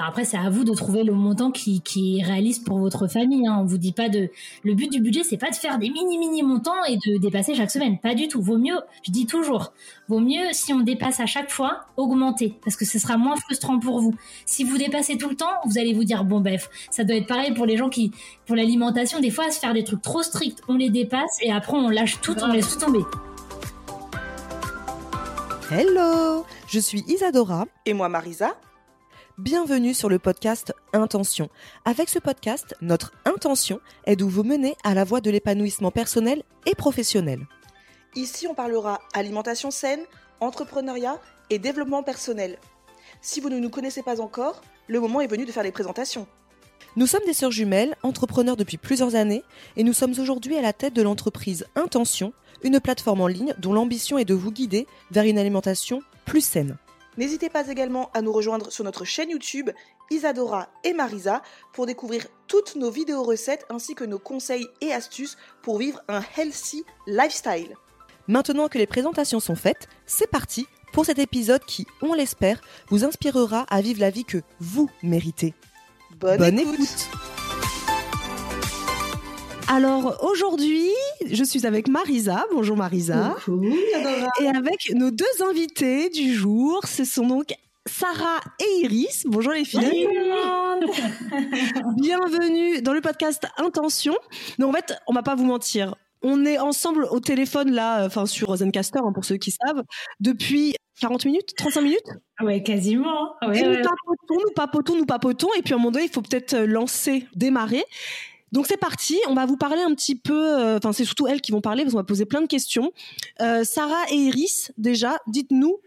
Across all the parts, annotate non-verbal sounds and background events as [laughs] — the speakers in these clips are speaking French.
Après, c'est à vous de trouver le montant qui, qui est réaliste pour votre famille. Hein. On vous dit pas de. Le but du budget, c'est pas de faire des mini mini montants et de dépasser chaque semaine. Pas du tout. Vaut mieux, je dis toujours, vaut mieux si on dépasse à chaque fois, augmenter parce que ce sera moins frustrant pour vous. Si vous dépassez tout le temps, vous allez vous dire bon bref, ça doit être pareil pour les gens qui, pour l'alimentation, des fois, à se faire des trucs trop stricts, on les dépasse et après on lâche tout, on laisse tout tomber. Hello, je suis Isadora. Et moi, Marisa. Bienvenue sur le podcast Intention. Avec ce podcast, notre intention est de vous mener à la voie de l'épanouissement personnel et professionnel. Ici, on parlera alimentation saine, entrepreneuriat et développement personnel. Si vous ne nous connaissez pas encore, le moment est venu de faire les présentations. Nous sommes des sœurs jumelles, entrepreneurs depuis plusieurs années, et nous sommes aujourd'hui à la tête de l'entreprise Intention, une plateforme en ligne dont l'ambition est de vous guider vers une alimentation plus saine. N'hésitez pas également à nous rejoindre sur notre chaîne YouTube Isadora et Marisa pour découvrir toutes nos vidéos recettes ainsi que nos conseils et astuces pour vivre un healthy lifestyle. Maintenant que les présentations sont faites, c'est parti pour cet épisode qui, on l'espère, vous inspirera à vivre la vie que vous méritez. Bonne, écoute. Alors aujourd'hui, je suis avec Marisa. Bonjour Marisa. Coucou, Et avec nos deux invités du jour, ce sont donc Sarah et Iris. Bonjour les filles. [laughs] Bienvenue dans le podcast Intention. Donc en fait, on va pas vous mentir. On est ensemble au téléphone là, enfin sur Zencaster hein, pour ceux qui savent, depuis 40 minutes, 35 minutes? Ouais, quasiment. Ouais, et ouais. nous papotons, nous papotons, nous papotons, et puis à un moment donné, il faut peut-être euh, lancer, démarrer. Donc c'est parti, on va vous parler un petit peu, euh, enfin c'est surtout elles qui vont parler, parce qu'on va poser plein de questions. Euh, Sarah et Iris, déjà, dites-nous,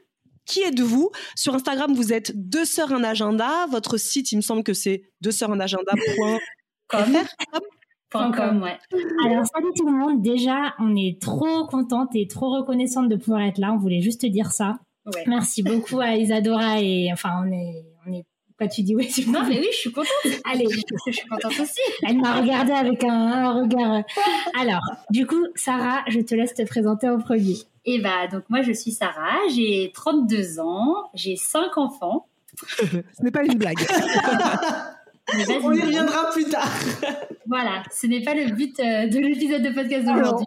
qui êtes-vous? Sur Instagram, vous êtes deux sœurs un agenda, votre site, il me semble que c'est deux sœurs un. [laughs] Point com, ouais. Alors, salut tout le monde. Déjà, on est trop contente et trop reconnaissante de pouvoir être là. On voulait juste te dire ça. Ouais. Merci beaucoup à Isadora et enfin, on est, on est. Quoi tu dis oui tu Non, mais oui, je suis contente. [laughs] Allez, Je suis contente aussi. elle m'a regardé avec un, un regard. Alors, du coup, Sarah, je te laisse te présenter en premier. Et bah, donc moi, je suis Sarah, j'ai 32 ans, j'ai 5 enfants. [laughs] Ce n'est pas une blague. [laughs] On y reviendra plus tard. Voilà, ce n'est pas le but euh, de l'épisode de podcast d'aujourd'hui.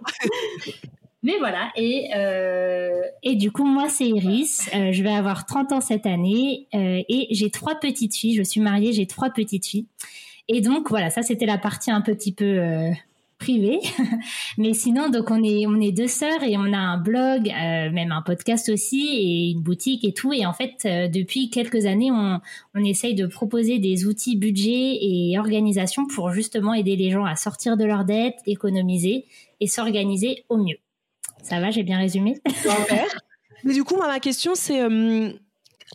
Mais voilà, et euh, Et du coup, moi, c'est Iris. Euh, je vais avoir 30 ans cette année euh, et j'ai trois petites filles. Je suis mariée, j'ai trois petites filles. Et donc, voilà, ça, c'était la partie un petit peu euh, privée. [laughs] Mais sinon, donc, on est, on est deux sœurs et on a un blog, euh, même un podcast aussi et une boutique et tout. Et en fait, euh, depuis quelques années, on, on essaye de proposer des outils budget et organisation pour justement aider les gens à sortir de leurs dettes, économiser et s'organiser au mieux. Ça va, j'ai bien résumé. Mais du coup, ma question, c'est euh,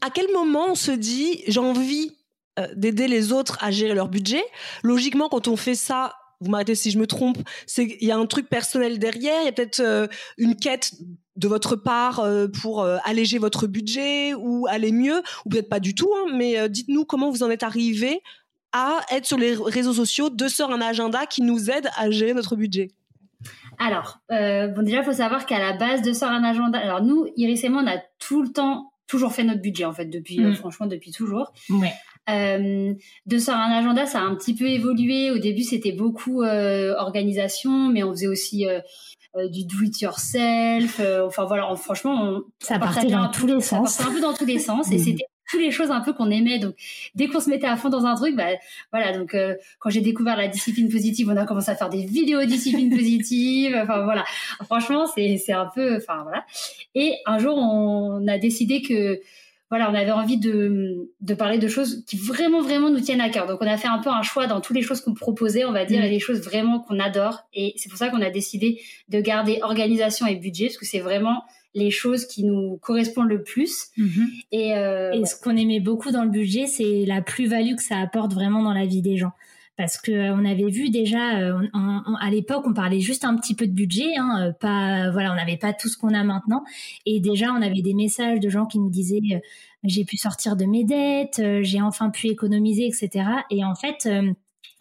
à quel moment on se dit j'ai envie euh, d'aider les autres à gérer leur budget? Logiquement, quand on fait ça, vous m'arrêtez si je me trompe, il y a un truc personnel derrière, il y a peut-être euh, une quête de votre part pour alléger votre budget ou aller mieux, ou peut-être pas du tout, hein, mais dites-nous comment vous en êtes arrivé à être sur les réseaux sociaux, deux sœurs un agenda qui nous aide à gérer notre budget. Alors, euh, bon, déjà, il faut savoir qu'à la base de Sort un agenda, alors nous, Iris et moi, on a tout le temps, toujours fait notre budget, en fait, depuis, euh, Mm. franchement, depuis toujours. Ouais. Euh, de sur un agenda, ça a un petit peu évolué. Au début, c'était beaucoup organisation, mais on faisait aussi du do it yourself. enfin voilà, on- franchement, on, Ça on partait dans tous les ça sens. partait un peu dans tous les sens, et Mhm. c'était toutes les choses un peu qu'on aimait. Donc, dès qu'on se mettait à fond dans un truc, bah voilà. Donc, euh, quand j'ai découvert la discipline positive, on a commencé à faire des vidéos discipline positive. [laughs] Enfin voilà, franchement, c'est c'est un peu, enfin voilà. Et un jour, on a décidé que voilà, on avait envie de, de parler de choses qui vraiment, vraiment nous tiennent à cœur. Donc, on a fait un peu un choix dans toutes les choses qu'on proposait, on va dire, mm. et les choses vraiment qu'on adore. Et c'est pour ça qu'on a décidé de garder organisation et budget, parce que c'est vraiment les choses qui nous correspondent le plus. Mm-hmm. Et, euh, et ce qu'on aimait beaucoup dans le budget, c'est la plus-value que ça apporte vraiment dans la vie des gens parce que euh, on avait vu déjà euh, à l'époque on parlait juste un petit peu de budget hein, pas voilà on n'avait pas tout ce qu'on a maintenant et déjà on avait des messages de gens qui nous disaient j'ai pu sortir de mes dettes j'ai enfin pu économiser etc et en fait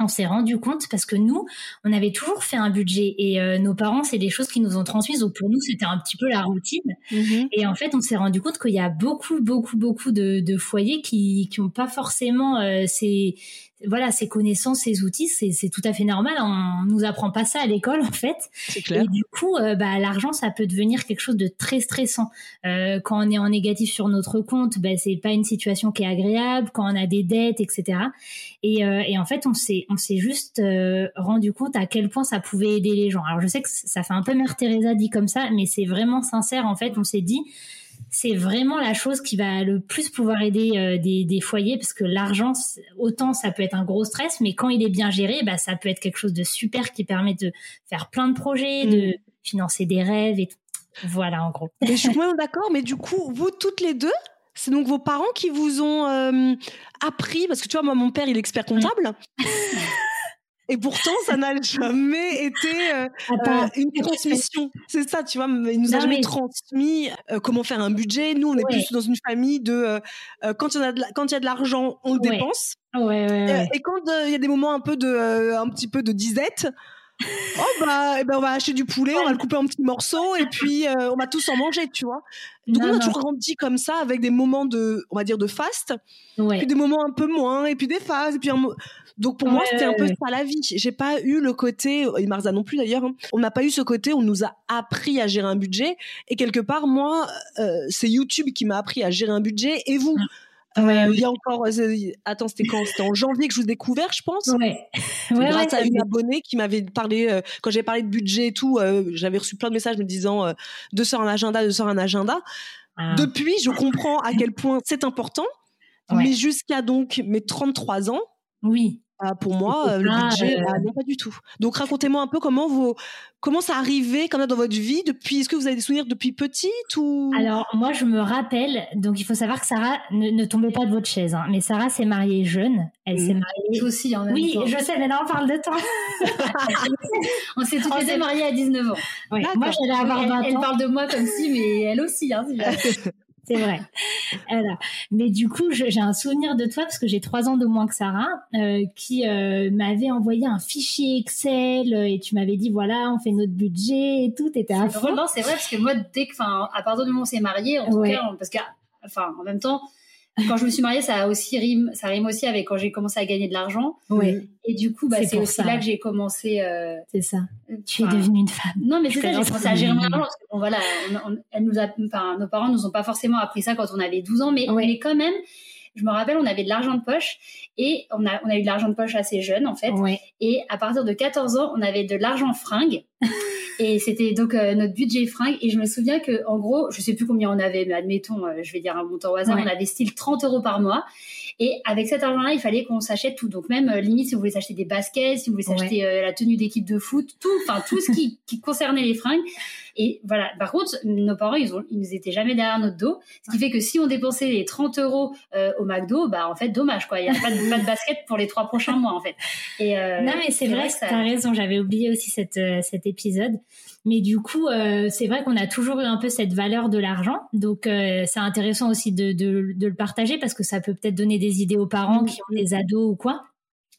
on s'est rendu compte parce que nous, on avait toujours fait un budget et nos parents, c'est des choses qui nous ont transmises. Donc pour nous, c'était un petit peu la routine. Mm-hmm. Et en fait, on s'est rendu compte qu'il y a beaucoup, beaucoup, beaucoup de, de foyers qui n'ont pas forcément ces, voilà, ces connaissances, ces outils, c'est tout à fait normal. On nous apprend pas ça à l'école [laughs] en fait. Clair. Et du coup, euh, bah, l'argent, ça peut devenir quelque chose de très stressant. Euh, quand on est en négatif sur notre compte, bah, c'est pas une situation qui est agréable. Quand on a des dettes, etc. Et, euh, et en fait, on s'est on s'est juste rendu compte à quel point ça pouvait aider les gens. Alors je sais que ça fait un peu Mère Teresa dit comme ça, mais c'est vraiment sincère. En fait, on s'est dit c'est vraiment la chose qui va le plus pouvoir aider euh, des, foyers parce que l'argent, autant ça peut être un gros stress, mais quand il est bien géré, bah, ça peut être quelque chose de super qui permet de faire plein de projets, de mm. financer des rêves et tout. Voilà, en gros. je suis [laughs] d'accord, mais du coup, vous toutes les deux, c'est donc vos parents qui vous ont euh, appris, parce que tu vois, moi, mon père, il est expert comptable. [laughs] Et pourtant, ça n'a [laughs] jamais été euh, euh, une transmission. C'est ça, tu vois, il nous a jamais transmis euh, comment faire un budget. Nous, on est plus dans une famille de quand il y a de quand il y a de l'argent, on le dépense. et quand il y a des moments un peu de un petit peu de disette, [laughs] oh bah, eh ben on va acheter du poulet, on va le couper en petits morceaux et puis on va tous en manger, tu vois. Donc on a toujours grandi comme ça avec des moments de, on va dire de fast, puis des moments un peu moins, et puis des phases, et puis un, donc pour moi, c'était un peu ça la vie. J'ai pas eu le côté, et Marza non plus d'ailleurs, hein. on n'a pas eu ce côté, on nous a appris à gérer un budget. Et quelque part, moi, euh, c'est YouTube qui m'a appris à gérer un budget et vous? Euh, il y a encore, euh, attends, c'était quand? C'était en janvier que je vous ai découvert, je pense. Ouais. ouais grâce à une abonnée qui m'avait parlé, quand j'ai parlé de budget et tout, j'avais reçu plein de messages me disant de sort un agenda, de sort un agenda. Ah. Depuis, je comprends à quel point c'est important. Mais jusqu'à donc mes 33 ans, oui. Ah, pour moi, euh, le budget, ah, non pas du tout. Donc racontez-moi un peu comment vous, comment ça arrivait même dans votre vie depuis. Est-ce que vous avez des souvenirs depuis petite ou? Alors moi, je me rappelle. Donc il faut savoir que Sarah ne, ne tombait pas de votre chaise, hein, mais Sarah s'est mariée jeune. Elle s'est mmh. mariée aussi. En même oui, je sais. Mais là, on parle de temps. [laughs] on s'est toutes les mariées à 19 ans. Moi, j'allais avoir 20 ans. Elle parle de moi comme si, mais elle aussi. Hein, [laughs] c'est vrai. Mais du coup, j'ai un souvenir de toi parce que j'ai trois ans de moins que Sarah, euh, qui euh, m'avait envoyé un fichier Excel euh, et tu m'avais dit voilà, on fait notre budget et tout. T'étais à fond. c'est vrai parce que moi, dès que, enfin, à partir du moment où on s'est marié, en tout cas, parce que, enfin, en même temps, quand je me suis mariée, ça a aussi rime, ça rime aussi avec quand j'ai commencé à gagner de l'argent. Oui. Et du coup, bah, c'est aussi là que j'ai commencé. Euh, c'est ça. Tu es devenue une femme. Non, mais c'est ça. J'ai commencé à gérer mon argent parce que bon, voilà, elle nous a, enfin, nos parents nous ont pas forcément appris ça quand on avait 12 ans, mais, mais quand même. Je me rappelle, on avait de l'argent de poche et on a, on a eu de l'argent de poche assez jeune en fait. Et à partir de 14 ans, on avait de l'argent fringue. [laughs] Et c'était donc euh, notre budget fringue. Et je me souviens que, en gros, je sais plus combien on avait, mais admettons, euh, je vais dire un montant au hasard, on avait style 30 euros par mois. Et avec cet argent-là, il fallait qu'on s'achète tout. Donc même euh, limite, si vous voulez s'acheter des baskets, si vous voulez s'acheter la tenue d'équipe de foot, tout, enfin tout ce qui, qui concernait les fringues. Et voilà. Par contre, nos parents, ils ont, ils nous étaient jamais derrière notre dos. Ce qui fait que si on dépensait les 30 euros au McDo, bah en fait, dommage quoi. Il y a pas de, pas de basket pour les trois prochains mois en fait. Et non mais c'est vrai, vrai que as raison. J'avais oublié aussi cette, cet épisode. Mais du coup, euh, c'est vrai qu'on a toujours eu un peu cette valeur de l'argent. Donc, euh, c'est intéressant aussi de, de, de, le partager parce que ça peut peut-être donner des idées aux parents qui ont des ados ou quoi.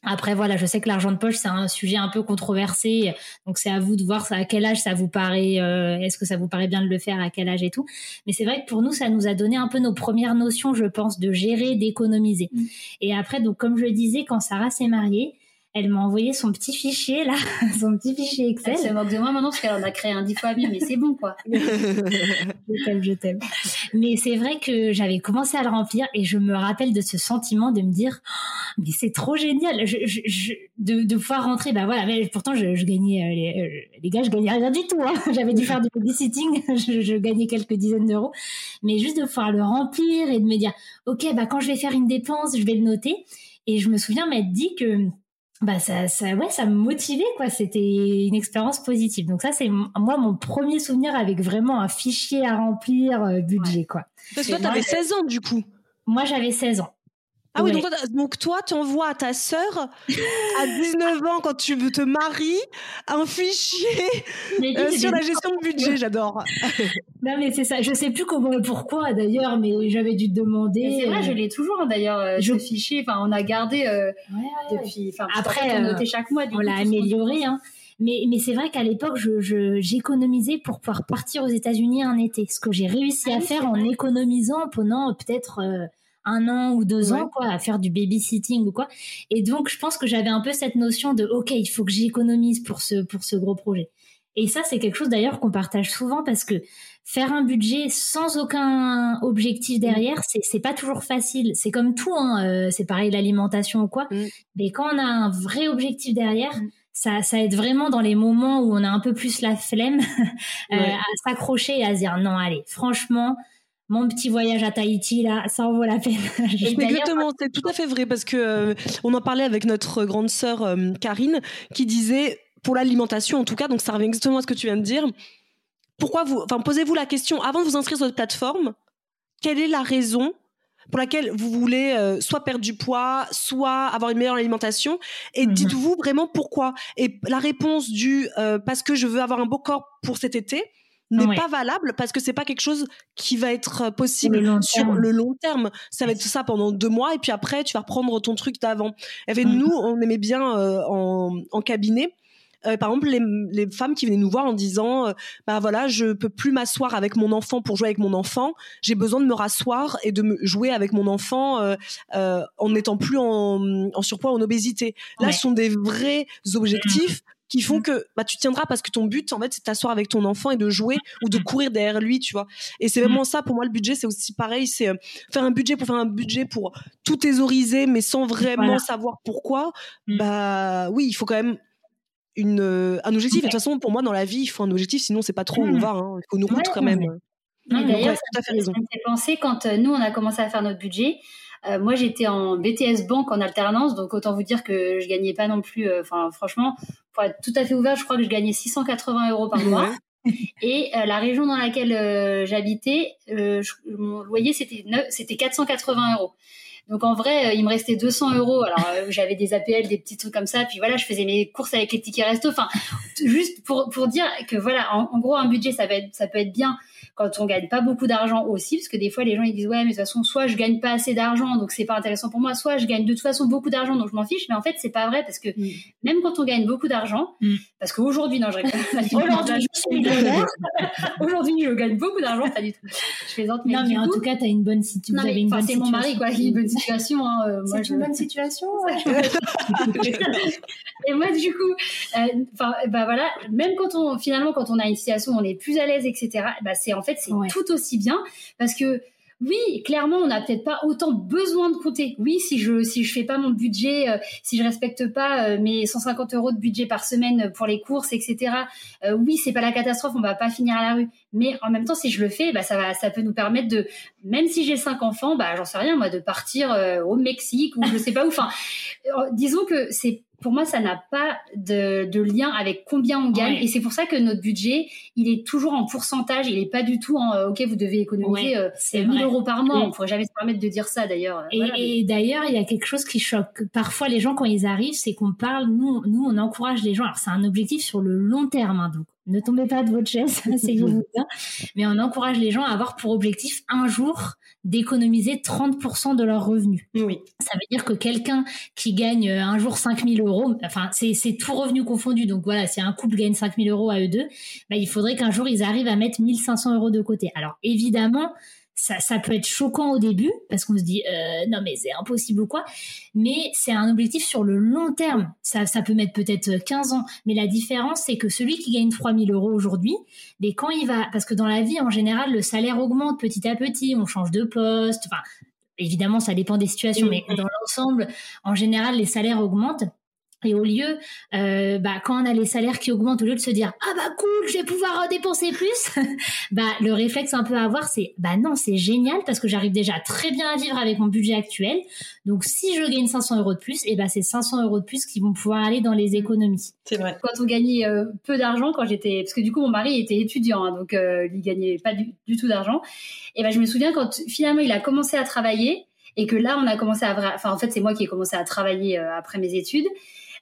Après, voilà, je sais que l'argent de poche, c'est un sujet un peu controversé. Donc, c'est à vous de voir à quel âge ça vous paraît, euh, est-ce que ça vous paraît bien de le faire, à quel âge et tout. Mais c'est vrai que pour nous, ça nous a donné un peu nos premières notions, je pense, de gérer, d'économiser. Mm. Et après, donc, comme je le disais, quand Sarah s'est mariée, elle m'a envoyé son petit fichier là, [laughs] son petit fichier Excel. Elle se moque de moi maintenant parce qu'elle en a créé un dix fois mieux, mais c'est bon quoi. [laughs] je t'aime, je t'aime. Mais c'est vrai que j'avais commencé à le remplir et je me rappelle de ce sentiment de me dire, oh, mais c'est trop génial, je, je, de, de, pouvoir rentrer. Bah voilà, mais pourtant je, gagnais euh, les, euh, les, gars, je gagnais rien du tout. Hein. [laughs] J'avais dû faire du babysitting, je, je gagnais quelques dizaines d'euros, mais juste de pouvoir le remplir et de me dire, ok, bah quand je vais faire une dépense, je vais le noter. Et je me souviens m'être dit que bah ça, ça ouais ça me motivait quoi. C'était une expérience positive. Donc ça c'est moi mon premier souvenir avec vraiment un fichier à remplir euh, budget quoi. Parce que toi t'avais 16 ans du coup. Moi j'avais 16 ans ah oui, donc, toi, tu envoies à ta sœur à 19 ans, quand tu te maries, un fichier euh, sur la gestion de budget. J'adore. [laughs] non, mais c'est ça. Je sais plus comment et pourquoi d'ailleurs, mais j'avais dû te demander. C'est vrai, je l'ai toujours d'ailleurs, euh, je... ce fichier. Enfin, on a gardé euh, depuis. Après, noté chaque mois. on l'a amélioré. Hein. Mais, mais c'est vrai qu'à l'époque, j'économisais je, pour pouvoir partir aux États-Unis un été. Ce que j'ai réussi ah à faire en économisant pendant peut-être un an ou deux ans, quoi, à faire du babysitting ou quoi. Et donc, je pense que j'avais un peu cette notion de, OK, il faut que j'économise pour ce, pour ce gros projet. Et ça, c'est quelque chose d'ailleurs qu'on partage souvent parce que faire un budget sans aucun objectif mm. derrière, c'est, c'est pas toujours facile. C'est comme tout, hein, euh, c'est pareil l'alimentation ou quoi. Mm. Mais quand on a un vrai objectif derrière, mm. ça, ça aide vraiment dans les moments où on a un peu plus la flemme [laughs] euh, à s'accrocher et à se dire non, allez, franchement, mon petit voyage à Tahiti là, ça en vaut la peine. [laughs] Exactement, c'est tout à fait vrai parce que euh, on en parlait avec notre grande sœur euh, Karine qui disait pour l'alimentation en tout cas, donc ça revient exactement à ce que tu viens de dire. Pourquoi vous, enfin posez-vous la question avant de vous inscrire sur votre plateforme, quelle est la raison pour laquelle vous voulez euh, soit perdre du poids, soit avoir une meilleure alimentation. Et mhm. dites-vous vraiment pourquoi. Et la réponse du parce que je veux avoir un beau corps pour cet été, n'est pas valable parce que c'est pas quelque chose qui va être euh, possible sur le long terme. Ça va être ça pendant deux mois et puis après tu vas reprendre ton truc d'avant. Et mm. nous, on aimait bien euh, en, en, cabinet. Euh, par exemple, les, les, femmes qui venaient nous voir en disant, euh, bah voilà, je peux plus m'asseoir avec mon enfant pour jouer avec mon enfant. J'ai besoin de me rasseoir et de me jouer avec mon enfant en n'étant plus en, en, surpoids, en obésité. Là, ce sont des vrais objectifs qui font mm. que bah, tu tiendras parce que ton but, en fait, c'est de t'asseoir avec ton enfant et de jouer ou de mm. courir derrière lui, tu vois. Et c'est vraiment mm. ça, pour moi, le budget, c'est aussi pareil, c'est euh, faire un budget pour faire un budget pour tout thésauriser, mais sans vraiment savoir pourquoi. Bah oui, il faut quand même une, euh, un objectif. Et de toute façon, pour moi, dans la vie, il faut un objectif, sinon c'est pas trop où on va. Hein. Il faut nous route quand même. D'ailleurs, ça me fait penser quand euh, nous, on a commencé à faire notre budget. Euh, moi, j'étais en BTS banque en alternance, donc autant vous dire que je gagnais pas non plus. Enfin, franchement, pour être tout à fait ouvert, je crois que je gagnais 680 euros par mois. [laughs] Et euh, la région dans laquelle j'habitais, mon loyer c'était c'était 480 euros. Donc en vrai, il me restait 200 euros. Alors j'avais des APL, des petits trucs comme ça. Puis voilà, je faisais mes courses avec les tickets resto. Enfin, juste pour pour dire que voilà, en, en gros, un budget ça va être ça peut être bien quand on gagne pas beaucoup d'argent aussi, parce que des fois les gens ils disent ouais mais de toute façon soit je gagne pas assez d'argent donc c'est pas intéressant pour moi, soit je gagne de toute façon beaucoup d'argent donc je m'en fiche, mais en fait c'est pas vrai parce que mm. même quand on gagne beaucoup d'argent, mm. parce qu'aujourd'hui non je [laughs] aujourd'hui je, [laughs] aujourd'hui je gagne beaucoup d'argent pas du tout. Je plaisante mais non mais en tout cas t'as une bonne situation. Vous une bonne mon mari quoi, une bonne situation. Hein, euh, c'est une bonne situation. [laughs] Et moi du coup, euh, enfin bah voilà, même quand on finalement quand on a une situation on est plus à l'aise etc. Bah c'est en fait c'est tout aussi bien parce que oui, clairement, on n'a peut-être pas autant besoin de compter. Oui, si je si je fais pas mon budget, euh, si je respecte pas euh, mes 150 euros de budget par semaine pour les courses, etc. Euh, oui, c'est pas la catastrophe, on va pas finir à la rue. Mais en même temps, si je le fais, bah ça va, ça peut nous permettre de, même si j'ai cinq enfants, bah j'en sais rien moi, de partir au Mexique ou je sais pas où. Enfin, disons que c'est pour moi, ça n'a pas de, de, lien avec combien on gagne. Et c'est pour ça que notre budget, il est toujours en pourcentage. Il n'est pas du tout en, euh, OK, vous devez économiser euh, 1000 euros par mois. On ne pourrait jamais se permettre de dire ça, d'ailleurs. Et, d'ailleurs, il y a quelque chose qui choque. Parfois, les gens, quand ils arrivent, c'est qu'on parle, nous, nous, on encourage les gens. Alors, c'est un objectif sur le long terme. Hein, donc, ne tombez pas de votre chaise, [laughs] asseyez-vous bien. Mais on encourage les gens à avoir pour objectif un jour d'économiser 30% de leurs revenus. Oui. Ça veut dire que quelqu'un qui gagne euh, un jour 5000 euros, enfin, c'est, c'est tout revenu confondu. Donc voilà, si un couple gagne 5000 euros à eux deux, bah, il faudrait qu'un jour ils arrivent à mettre 1500 euros de côté. Alors évidemment, ça, peut être choquant au début parce qu'on se dit euh, non mais c'est impossible ou quoi. Mais c'est un objectif sur le long terme. Ça, ça peut mettre peut-être 15 ans. Mais la différence, c'est que celui qui gagne 3000 euros aujourd'hui, mais quand il va, parce que dans la vie en général, le salaire augmente petit à petit, on change de poste. Enfin, évidemment, ça dépend des situations, mais dans l'ensemble, en général, les salaires augmentent. Et au lieu, euh, bah, quand on a les salaires qui augmentent, au lieu de se dire ah bah cool, je vais pouvoir dépenser plus, [laughs] bah le réflexe un peu à avoir, c'est bah non, c'est génial parce que j'arrive déjà très bien à vivre avec mon budget actuel. Donc si je gagne 500 euros de plus, et bah c'est 500 euros de plus qui vont pouvoir aller dans les économies. C'est vrai. Quand on gagnait euh, peu d'argent, quand j'étais, parce que du coup mon mari était étudiant, hein, donc euh, il gagnait pas du, tout d'argent. Et bah je me souviens quand finalement il a commencé à travailler et que là on a commencé à, enfin en fait c'est moi qui ai commencé à travailler euh, après mes études.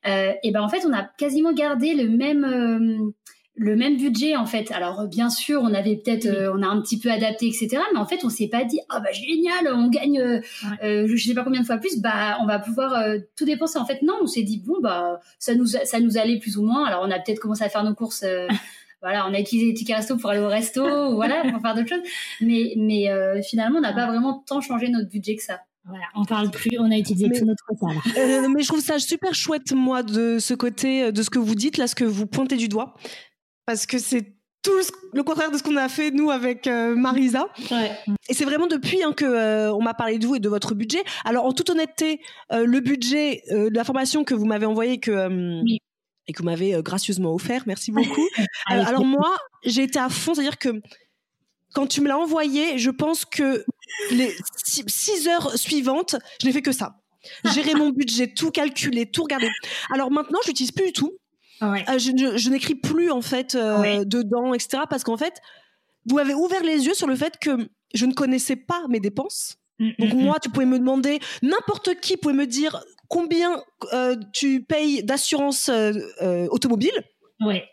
Euh, et ben en fait, on a quasiment gardé le même euh, le même budget en fait. Alors bien sûr, on avait peut-être, euh, on a un petit peu adapté, etc. Mais en fait, on s'est pas dit, ah bah génial, on gagne, euh, je sais pas combien de fois plus, bah on va pouvoir tout dépenser. En fait, non, on s'est dit bon bah ça nous ça nous allait plus ou moins. Alors on a peut-être commencé à faire nos courses. [laughs] voilà, on a utilisé les tickets resto pour aller au resto, voilà, pour faire d'autres choses. Mais mais finalement, on n'a pas vraiment tant changé notre budget que ça. Voilà, on parle plus, on a utilisé tout notre temps. [laughs] Euh, mais je trouve ça super chouette, moi, de ce côté, euh, de ce que vous dites, là, ce que vous pointez du doigt. Parce que c'est tout le contraire de ce qu'on a fait, nous, avec euh, Marisa. Et c'est vraiment depuis hein, que on m'a parlé de vous et de votre budget. Alors, en toute honnêteté, le budget de la formation que vous m'avez envoyé, que. Et que vous m'avez gracieusement offert, merci beaucoup. [laughs] alors moi, j'ai été à fond, c'est-à-dire que quand tu me l'as envoyé, je pense que les six heures suivantes, je n'ai fait que ça. Gérer mon budget, tout calculer, tout regarder. Alors maintenant, je n'utilise plus du tout. Euh, je, n'écris plus en fait euh, dedans, etc. Parce qu'en fait, vous avez ouvert les yeux sur le fait que je ne connaissais pas mes dépenses. Mm, Donc mm, moi, mm. tu pouvais me demander, n'importe qui pouvait me dire combien euh, tu payes d'assurance automobile. Ouais.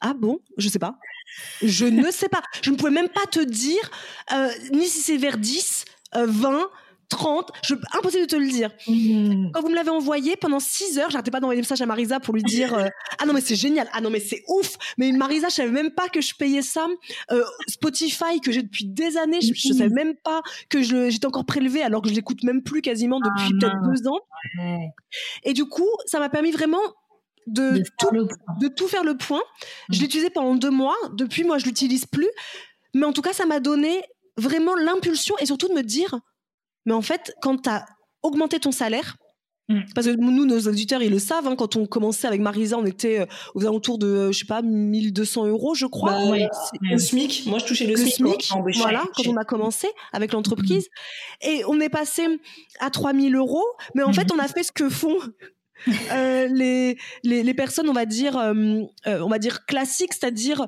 Ah bon? Je sais pas. Je ne sais pas. Je ne pouvais même pas te dire euh, ni si c'est vers 10, 20, 30. Je, impossible de te le dire. Mmh. Quand vous me l'avez envoyé pendant 6 heures, j'arrêtais pas d'envoyer des messages à Marisa pour lui dire euh, Ah non, mais c'est génial. Ah non, mais c'est ouf. Mais Marisa, je savais même pas que je payais ça. Euh, Spotify, que j'ai depuis des années, je, ne savais même pas que j'étais encore prélevée alors que je l'écoute même plus quasiment depuis ah peut-être deux ans. Et du coup, ça m'a permis vraiment de, tout, de tout faire le point. Je l'ai utilisé pendant deux mois. Depuis, moi, je l'utilise plus. Mais en tout cas, ça m'a donné vraiment l'impulsion et surtout de me dire, mais en fait, quand tu as augmenté ton salaire, mm. Parce que nous, nos auditeurs, ils le savent. Hein, quand on commençait avec Marisa, on était euh, aux alentours de, je sais pas, 1200 euros, je crois. Bah, Le SMIC. Moi, je touchais le, SMIC. voilà, quand on a commencé avec l'entreprise. Et on est passé à 3000 euros. Mais en mm. fait, on a fait ce que font euh, les, les, personnes, on va dire, euh, euh, on va dire classiques, c'est-à-dire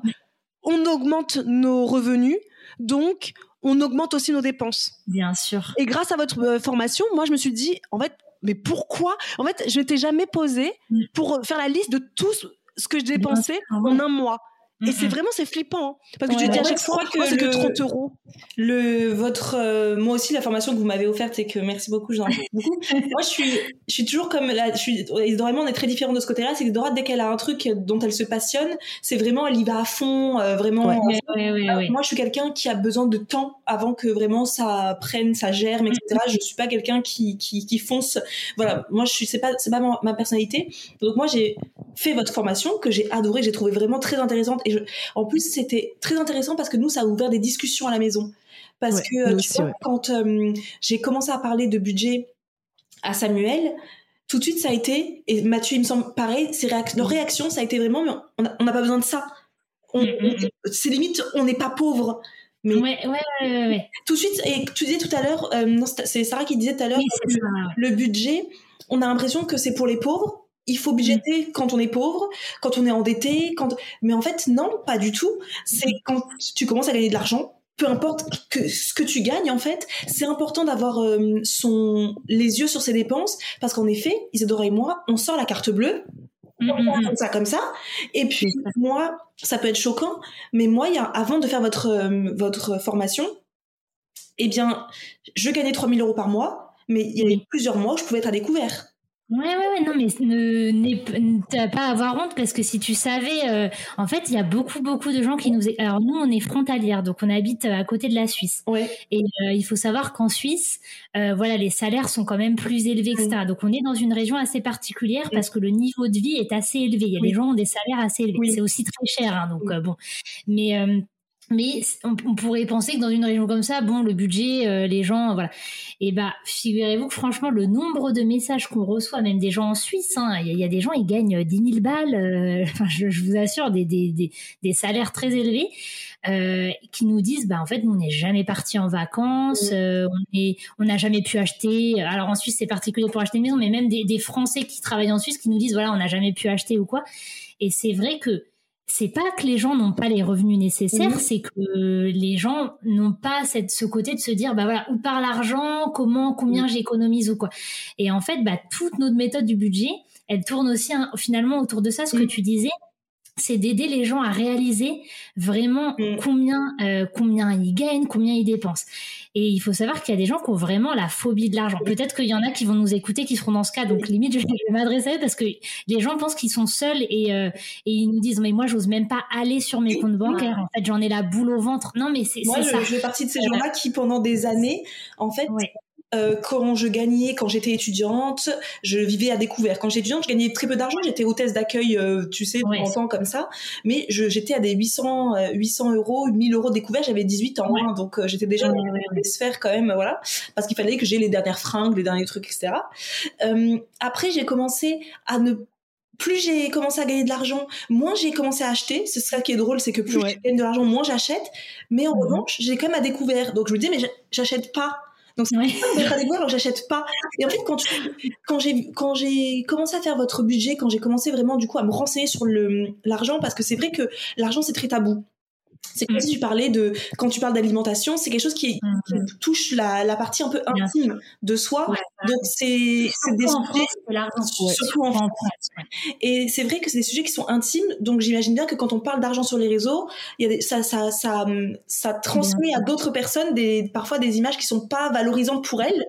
on augmente nos revenus, donc on augmente aussi nos dépenses. Bien sûr. Et grâce à votre formation, moi, je me suis dit, en fait, mais pourquoi? En fait, je m'étais jamais posée mm. pour faire la liste de tout ce que je dépensais en un mois. Et c'est vraiment c'est flippant hein. parce que tu dis à chaque fois que c'est que 30 euros. Le votre euh, moi aussi la formation que vous m'avez offerte et que merci beaucoup j'en beaucoup. [laughs] moi je suis je suis toujours comme là je suis vraiment on est très différent de ce côté-là c'est que Dora dès qu'elle a un truc dont elle se passionne c'est vraiment elle y va à fond euh, vraiment. Euh, moi je suis quelqu'un qui a besoin de temps avant que vraiment ça prenne ça germe etc. Mm-hmm. Je suis pas quelqu'un qui, qui, qui fonce voilà moi je suis c'est pas c'est pas ma, ma personnalité donc moi j'ai fait votre formation que j'ai adoré j'ai trouvé vraiment très intéressante et en plus, c'était très intéressant parce que nous, ça a ouvert des discussions à la maison. Parce que tu vois, quand euh, j'ai commencé à parler de budget à Samuel, tout de suite, ça a été, et Mathieu, il me semble pareil, ses réactions, ça a été vraiment, mais on n'a pas besoin de ça. Mm, mm, mm. C'est limite, on n'est pas pauvre. Mais ouais, ouais, ouais, tout de suite, et tu disais tout à l'heure, euh, c'est Sarah qui disait tout à l'heure, le budget, on a l'impression que c'est pour les pauvres, il faut budgéter quand on est pauvre, quand on est endetté, quand mais en fait non, pas du tout. C'est quand tu commences à gagner de l'argent, peu importe que, ce que tu gagnes en fait, c'est important d'avoir euh, son les yeux sur ses dépenses parce qu'en effet, Isadora et moi, on sort la carte bleue. Mm, on mm, mm. ça comme ça. Et puis moi, ça peut être choquant, mais moi, y a, avant de faire votre euh, votre formation, eh bien, je gagnais 3000 euros par mois, mais il y avait plusieurs mois où je pouvais être à découvert. Ouais, ouais, ouais, non, mais ne t'as pas à avoir honte parce que si tu savais, euh, en fait, il y a beaucoup, beaucoup de gens qui nous. Alors nous, on est frontalière, donc on habite à côté de la Suisse. Ouais. Et euh, il faut savoir qu'en Suisse, euh, voilà, les salaires sont quand même plus élevés que ça. Donc on est dans une région assez particulière parce que le niveau de vie est assez élevé. Il y a des gens ont des salaires assez élevés. C'est aussi très cher, hein, donc bon. Mais mais on, pourrait penser que dans une région comme ça, bon, le budget, euh, les gens, voilà. Et bah, figurez-vous que franchement, le nombre de messages qu'on reçoit, même des gens en Suisse, hein, il y, a des gens, ils gagnent 10 000 balles, euh, [laughs] je, je, vous assure, des, des, des, des salaires très élevés, euh, qui nous disent, bah, en fait, nous, on n'est jamais parti en vacances, euh, on est, on n'a jamais pu acheter. Alors en Suisse, c'est particulier pour acheter une maison, mais même des, des Français qui travaillent en Suisse qui nous disent, voilà, on n'a jamais pu acheter ou quoi. Et c'est vrai que c'est pas que les gens n'ont pas les revenus nécessaires, c'est que les gens n'ont pas cette, ce côté de se dire bah voilà où part l'argent, comment, combien j'économise ou quoi. Et en fait, bah toute notre méthode du budget, elle tourne aussi hein, finalement autour de ça, ce que tu disais, c'est d'aider les gens à réaliser vraiment mm. combien euh, combien ils gagnent, combien ils dépensent. Et il faut savoir qu'il y a des gens qui ont vraiment la phobie de l'argent. Peut-être qu'il y en a qui vont nous écouter, qui seront dans ce cas. Donc limite, je vais m'adresser à eux parce que les gens pensent qu'ils sont seuls et, euh, et ils nous disent mais moi j'ose même pas aller sur mes comptes bancaires. En fait, j'en ai la boule au ventre. Non mais c'est ça. Moi, je fais partie de ces gens-là qui pendant des années, en fait, euh, quand je gagnais, quand j'étais étudiante, je vivais à découvert. Quand j'étais étudiante, je gagnais très peu d'argent. J'étais hôtesse d'accueil, euh, tu sais, ouais. temps comme ça. Mais j'étais à des 800, 800 euh, euros, 1000 euros découvert. J'avais 18 ans, hein, donc euh, j'étais déjà dans des sphères quand même, voilà, parce qu'il fallait que j'ai les dernières fringues, les derniers trucs, etc. après, j'ai commencé à ne plus j'ai commencé à gagner de l'argent, moins j'ai commencé à acheter. C'est ça qui est drôle, c'est que plus je gagne de l'argent, moins j'achète. Mais en mmh revanche, j'ai quand même à découvert. Donc je me dis, mais j'achète pas donc c'est ouais. des alors j'achète pas. Et en fait quand quand j'ai quand j'ai commencé à faire votre budget, quand j'ai commencé vraiment du coup à me renseigner sur le l'argent parce que c'est vrai que l'argent c'est très tabou. C'est comme si tu parlais de quand tu parles d'alimentation, c'est quelque chose qui, qui touche la, la, partie un peu intime de soi. Ouais, Donc c'est des sujets surtout en France. Et c'est vrai que c'est des sujets qui sont intimes. Donc j'imagine bien que quand on parle d'argent sur les réseaux, y a des, ça, ça, ça, ça transmet à d'autres personnes des parfois des images qui sont pas valorisantes pour elles.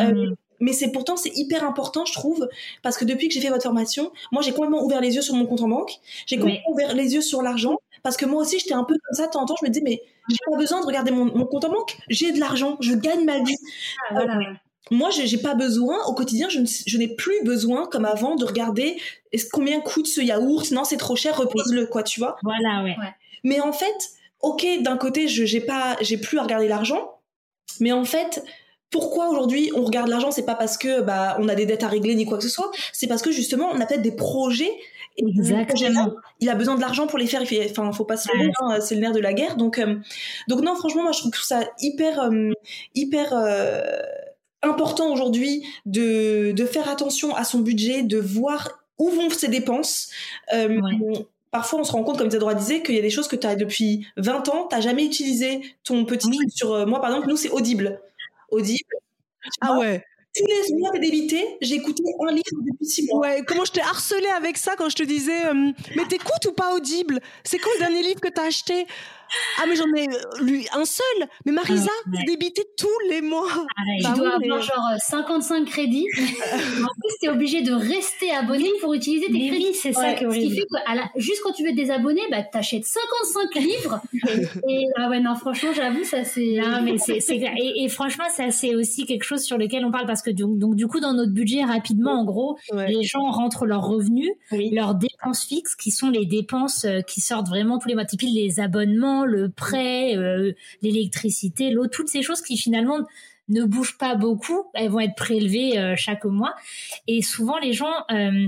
Euh, mais c'est pourtant c'est hyper important je trouve parce que depuis que j'ai fait votre formation moi j'ai complètement ouvert les yeux sur mon compte en banque. J'ai complètement ouvert les yeux sur l'argent parce que moi aussi j'étais un peu comme ça de temps en temps. Je me disais mais j'ai pas besoin de regarder mon, mon compte en banque. J'ai de l'argent. Je gagne ma vie. Ah, voilà. euh, moi j'ai pas besoin. Au quotidien je, je n'ai plus besoin comme avant de regarder combien coûte ce yaourt? Non c'est trop cher repose-le quoi tu vois. Voilà ouais. mais en fait ok d'un côté je j'ai pas j'ai plus à regarder l'argent. Mais en fait pourquoi aujourd'hui on regarde l'argent? C'est pas parce que bah on a des dettes à régler ni quoi que ce soit. C'est parce que justement on a peut-être des projets. Exactement. Il a besoin de l'argent pour les faire. Enfin, faut pas se le hein, c'est le nerf de la guerre. Donc, euh, donc non, franchement, moi je trouve ça hyper, euh, hyper. Euh, important aujourd'hui de, de faire attention à son budget, de voir où vont ses dépenses. Euh, ouais parfois on se rend compte, comme Isadora disait, qu'il y a des choses que tu as depuis 20 ans, tu jamais utilisé ton petit oui. sur moi par exemple, nous c'est Audible. Audible. Ah ouais. Tous les mois débité, j'ai écouté un livre depuis six mois. Ouais, comment je t'ai harcelé avec ça quand je te disais, euh, mais t'écoutes ou pas Audible? C'est quoi le dernier livre que t'as acheté? Ah mais j'en ai lu un seul. Mais Marisa, ah, ouais. débité tous les mois. Pareil, bah, tu dois oui, avoir mais... genre 55 crédits. [laughs] en plus, t'es obligé de rester abonné pour utiliser tes mais crédits. Oui, c'est ça qui est horrible. Ce qui fait que la... juste quand tu veux te désabonner, bah t'achètes 55 livres. et ah ouais non, franchement, j'avoue, ça c'est. Non mais c'est et, et, franchement, ça c'est aussi quelque chose sur lequel on parle parce que donc, donc du coup dans notre budget rapidement, en gros, ouais. les gens rentrent leurs revenus, oui. leurs dépenses fixes, qui sont les dépenses qui sortent vraiment tous les mois, typiques les abonnements le prêt, euh, l'électricité, l'eau, toutes ces choses qui finalement ne bougent pas beaucoup, elles vont être prélevées euh, chaque mois. Et souvent les gens euh,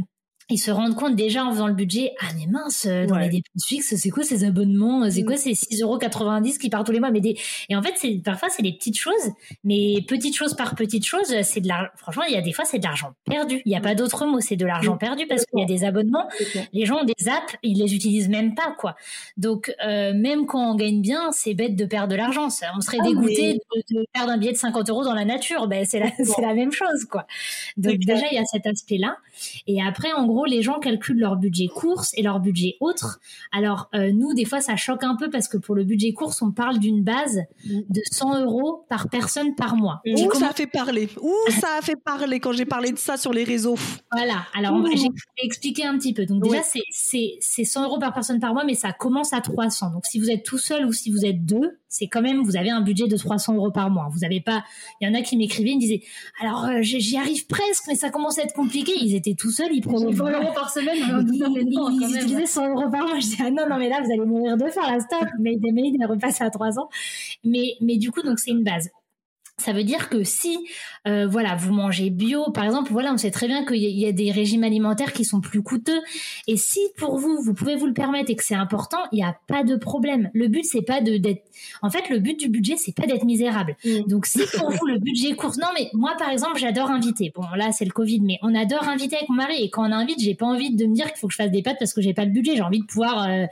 ils se rendent compte déjà en faisant le budget, ah mais mince, dans ouais. les dépenses fixes, c'est quoi ces abonnements C'est quoi ces 6,90€ qui partent tous les mois? Mais des... Et en fait, c'est parfois, c'est des petites choses, mais petites choses par petites choses, c'est de l'argent. Franchement, il y a des fois, c'est de l'argent perdu. Il n'y a pas d'autre mot, c'est de l'argent perdu parce qu'il y a des abonnements. Les gens ont des apps, ils les utilisent même pas, quoi. Donc, euh, même quand on gagne bien, c'est bête de perdre de l'argent. On serait ah, dégoûté mais... de, de, perdre un billet de 50 euros dans la nature. Ben, c'est la, [laughs] la même chose, quoi. Donc, déjà, il y a cet aspect-là. Et après, en gros, gros, les gens calculent leur budget course et leur budget autre. Alors, euh, nous, des fois, ça choque un peu parce que pour le budget course, on parle d'une base de 100 euros par personne par mois. Ouh, ça a fait parler. Ouh, ça a fait parler quand j'ai parlé de ça sur les réseaux. Voilà. Alors, j'ai expliqué un petit peu. Donc, déjà, c'est 100 euros par personne par mois, mais ça commence à 300. Donc, si vous êtes tout seul ou si vous êtes deux, c'est quand même, vous avez un budget de 300 euros par mois. Vous n'avez pas, il y en a qui m'écrivaient, ils me disaient, alors, euh, j'y arrive presque, mais ça commence à être compliqué. Ils étaient tout seuls, ils prenaient 100 euros par semaine. Ils, utilisaient 100 euros par mois. Je disais, ah non, non, mais là, vous allez mourir de faim, la stop. Mais des mails, ils repassent à 300. Mais, mais du coup, donc, c'est une base. Ça veut dire que si, euh, voilà, vous mangez bio, par exemple, voilà, on sait très bien qu'il y, a des régimes alimentaires qui sont plus coûteux. Et si pour vous, vous pouvez vous le permettre et que c'est important, il n'y a pas de problème. Le but, c'est pas de d'être. En fait, le but du budget, c'est pas d'être misérable. Mm. Donc, si pour vous le budget course, non, mais moi, par exemple, j'adore inviter. Bon, là, c'est le Covid, mais on adore inviter avec mon mari. Et quand on invite, j'ai pas envie de me dire qu'il faut que je fasse des pâtes parce que j'ai pas le budget. J'ai envie de pouvoir euh,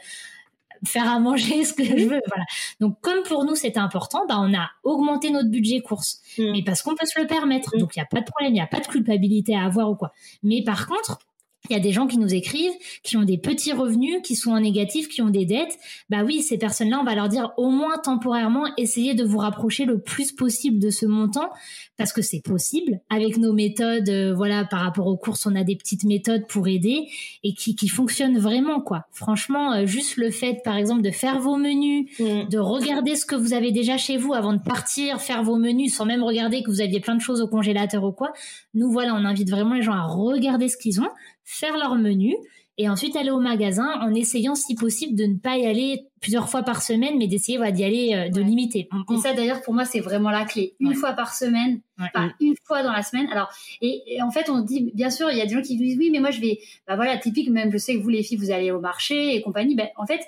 faire à manger [laughs] ce que je veux. Voilà. Donc comme pour nous c'est important, bah on a augmenté notre budget course, mm. mais parce qu'on peut se le permettre. Mm. Donc il y a pas de problème, il y a pas de culpabilité à avoir ou quoi. Mais par contre, il y a des gens qui nous écrivent, qui ont des petits revenus, qui sont en négatif, qui ont des dettes. Bah oui, ces personnes-là, on va leur dire au moins temporairement, essayez de vous rapprocher le plus possible de ce montant, parce que c'est possible. Avec nos méthodes, euh, voilà, par rapport aux courses, on a des petites méthodes pour aider et qui, qui fonctionnent vraiment, quoi. Franchement, euh, juste le fait, par exemple, de faire vos menus, mmh. de regarder ce que vous avez déjà chez vous avant de partir, faire vos menus sans même regarder que vous aviez plein de choses au congélateur ou quoi. Nous, voilà, on invite vraiment les gens à regarder ce qu'ils ont faire leur menu et ensuite aller au magasin en essayant si possible de ne pas y aller plusieurs fois par semaine, mais d'essayer d'y aller, euh, de limiter. Et ça d'ailleurs pour moi c'est vraiment la clé. Une fois par semaine, une fois dans la semaine. Alors et, en fait on dit bien sûr il y a des gens qui disent oui mais moi je vais bah voilà typique même je sais que vous les filles vous allez au marché et compagnie. Ben en fait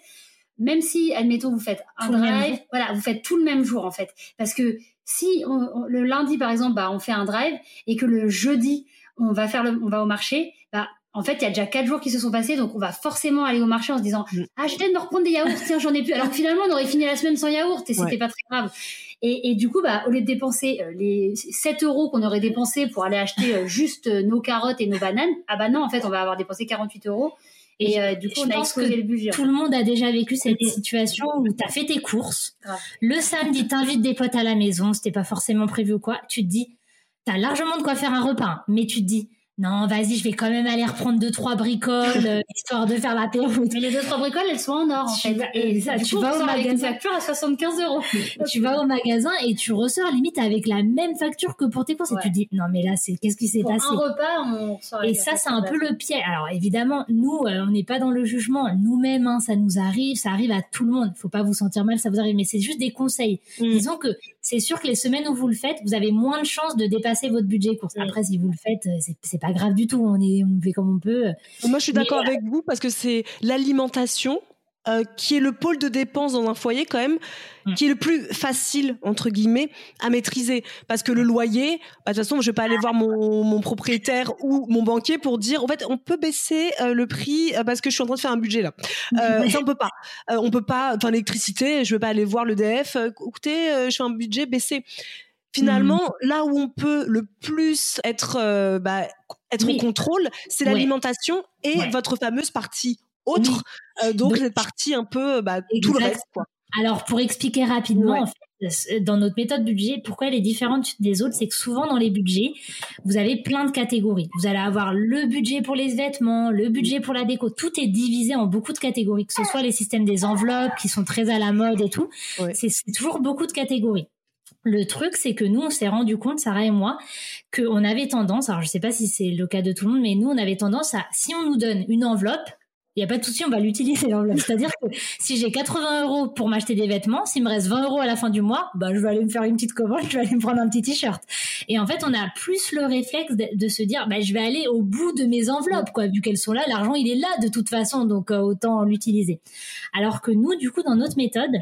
même si admettons vous faites un drive, voilà vous faites tout le même jour en fait parce que si le lundi par exemple bah on fait un drive et que le jeudi on va faire le, on va au marché, en fait, il y a déjà quatre jours qui se sont passés, donc on va forcément aller au marché en se disant mm. ah je viens de me reprendre des yaourts, tiens j'en ai plus. Alors que finalement on aurait fini la semaine sans yaourt et c'était pas très grave. Et, du coup, bah, au lieu de dépenser euh, les 7 euros qu'on aurait dépensé pour aller acheter euh, juste euh, nos carottes et nos bananes, ah bah non, en fait, on va avoir dépensé 48 euros. Et du coup, on a le budget. Tout le monde a déjà vécu cette situation où tu as fait tes courses. Le samedi, t'invites des potes à la maison, c'était pas forcément prévu ou quoi. Tu te dis, t'as largement de quoi faire un repas, hein. mais tu te dis, non, vas-y, je vais quand même aller reprendre deux trois bricoles euh, [laughs] histoire de faire l'apéro. Mais les deux trois bricoles, elles sont en or en fait. et ça, tu vas au magasin, facture à 75 euros. [laughs] tu vas au magasin et tu ressors limite avec la même facture que pour tes courses et tu dis non mais là c'est qu'est-ce qui s'est passé? Un repas, on Et ça c'est un peu le piège. Alors évidemment, nous euh, on n'est pas dans le jugement, nous-mêmes hein, ça nous arrive, ça arrive à tout le monde. Faut pas vous sentir mal, ça vous arrive, mais c'est juste des conseils. Mm. Disons que c'est sûr que les semaines où vous le faites, vous avez moins de chances de dépasser votre budget course. Après si vous le faites, euh, c'est pas grave du tout. On est, on fait comme on peut. Moi, je suis d'accord avec vous parce que c'est l'alimentation euh, qui est le pôle de dépenses dans un foyer quand même, mm. qui est le plus facile entre guillemets à maîtriser. Parce que le loyer, bah, de toute façon, je vais pas aller voir mon, mon, propriétaire ou mon banquier pour dire, en fait, on peut baisser euh, le prix euh, parce que je suis en train de faire un budget là. ça on peut pas. on peut pas. Enfin, l'électricité, je vais pas aller voir le DF. écoutez, je fais un budget baissé finalement, mmh. là où on peut le plus être, bah, être au contrôle, c'est l'alimentation et votre fameuse partie autre. Euh, donc, cette partie un peu bah, tout le reste. Quoi. Alors, pour expliquer rapidement, en fait, dans notre méthode budget, pourquoi elle est différente des autres, c'est que souvent dans les budgets, vous avez plein de catégories. Vous allez avoir le budget pour les vêtements, le budget pour la déco. Tout est divisé en beaucoup de catégories, que ce soit les systèmes des enveloppes qui sont très à la mode et tout. C'est toujours beaucoup de catégories. Le truc, c'est que nous, on s'est rendu compte, Sarah et moi, qu'on avait tendance, alors je sais pas si c'est le cas de tout le monde, mais nous, on avait tendance à, si on nous donne une enveloppe, il n'y a pas de souci, on va l'utiliser l'enveloppe. [laughs] C'est-à-dire que si j'ai 80 euros pour m'acheter des vêtements, s'il me reste 20 euros à la fin du mois, bah je vais aller me faire une petite commande, je vais aller me prendre un petit t-shirt. Et en fait, on a plus le réflexe de, se dire, bah je vais aller au bout de mes enveloppes, quoi, vu qu'elles sont là, l'argent il est là de toute façon, donc euh, autant l'utiliser. Alors que nous, du coup, dans notre méthode,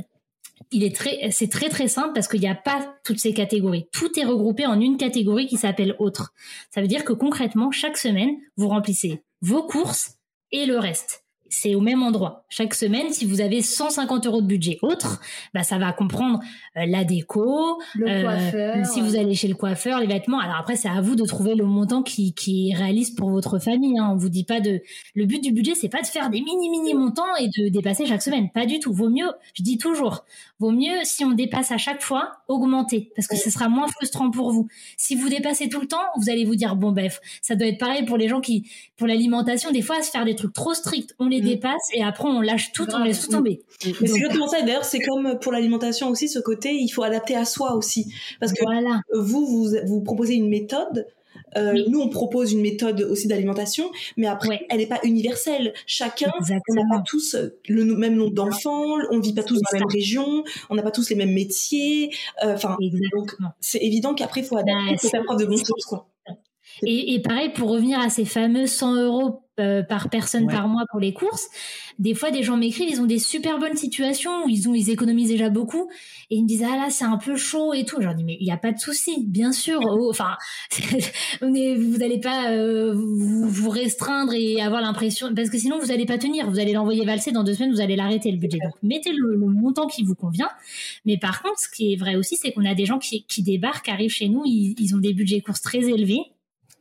il est très, c'est très très simple parce qu'il n'y a pas toutes ces catégories. Tout est regroupé en une catégorie qui s'appelle autre. Ça veut dire que concrètement, chaque semaine, vous remplissez vos courses et le reste. C'est au même endroit. Chaque semaine, si vous avez 150 euros de budget autre, bah ça va comprendre euh, la déco, le euh, coiffeur, si vous allez chez le coiffeur, les vêtements. Alors après, c'est à vous de trouver le montant qui, qui est réaliste pour votre famille. Hein. On vous dit pas de. Le but du budget, c'est pas de faire des mini mini montants et de dépasser chaque semaine. Pas du tout. Vaut mieux, je dis toujours, vaut mieux si on dépasse à chaque fois, augmenter parce que ce sera moins frustrant pour vous. Si vous dépassez tout le temps, vous allez vous dire bon bref, ça doit être pareil pour les gens qui, pour l'alimentation, des fois, se faire des trucs trop stricts, on les mm. dépasse et après on lâche tout, on laisse tout tomber. Mais c'est exactement ça. D'ailleurs, c'est comme pour l'alimentation aussi, ce côté, il faut adapter à soi aussi, parce que vous, vous, vous proposez une méthode. Euh, Nous, on propose une méthode aussi d'alimentation, mais après, elle n'est pas universelle. Chacun, on n'a pas tous le même nombre d'enfants, on vit pas tous dans la même région, on n'a pas tous les mêmes métiers. Euh, enfin, donc c'est évident qu'après, il faut adapter, bah, faut faire preuve de bon sens, quoi. Et, et, pareil, pour revenir à ces fameux 100 euros euh, par personne par mois pour les courses, des fois, des gens m'écrivent, ils ont des super bonnes situations où ils ont, ils économisent déjà beaucoup et ils me disent, ah là, c'est un peu chaud et tout. Je leur dis, mais il n'y a pas de souci, bien sûr. [laughs] Oh, enfin, [laughs] vous n'allez pas euh, vous, vous, restreindre et avoir l'impression, parce que sinon, vous n'allez pas tenir. Vous allez l'envoyer valser dans deux semaines, vous allez l'arrêter le budget. Donc, mettez le, montant qui vous convient. Mais par contre, ce qui est vrai aussi, c'est qu'on a des gens qui, qui débarquent, arrivent chez nous, ils, ils ont des budgets courses très élevés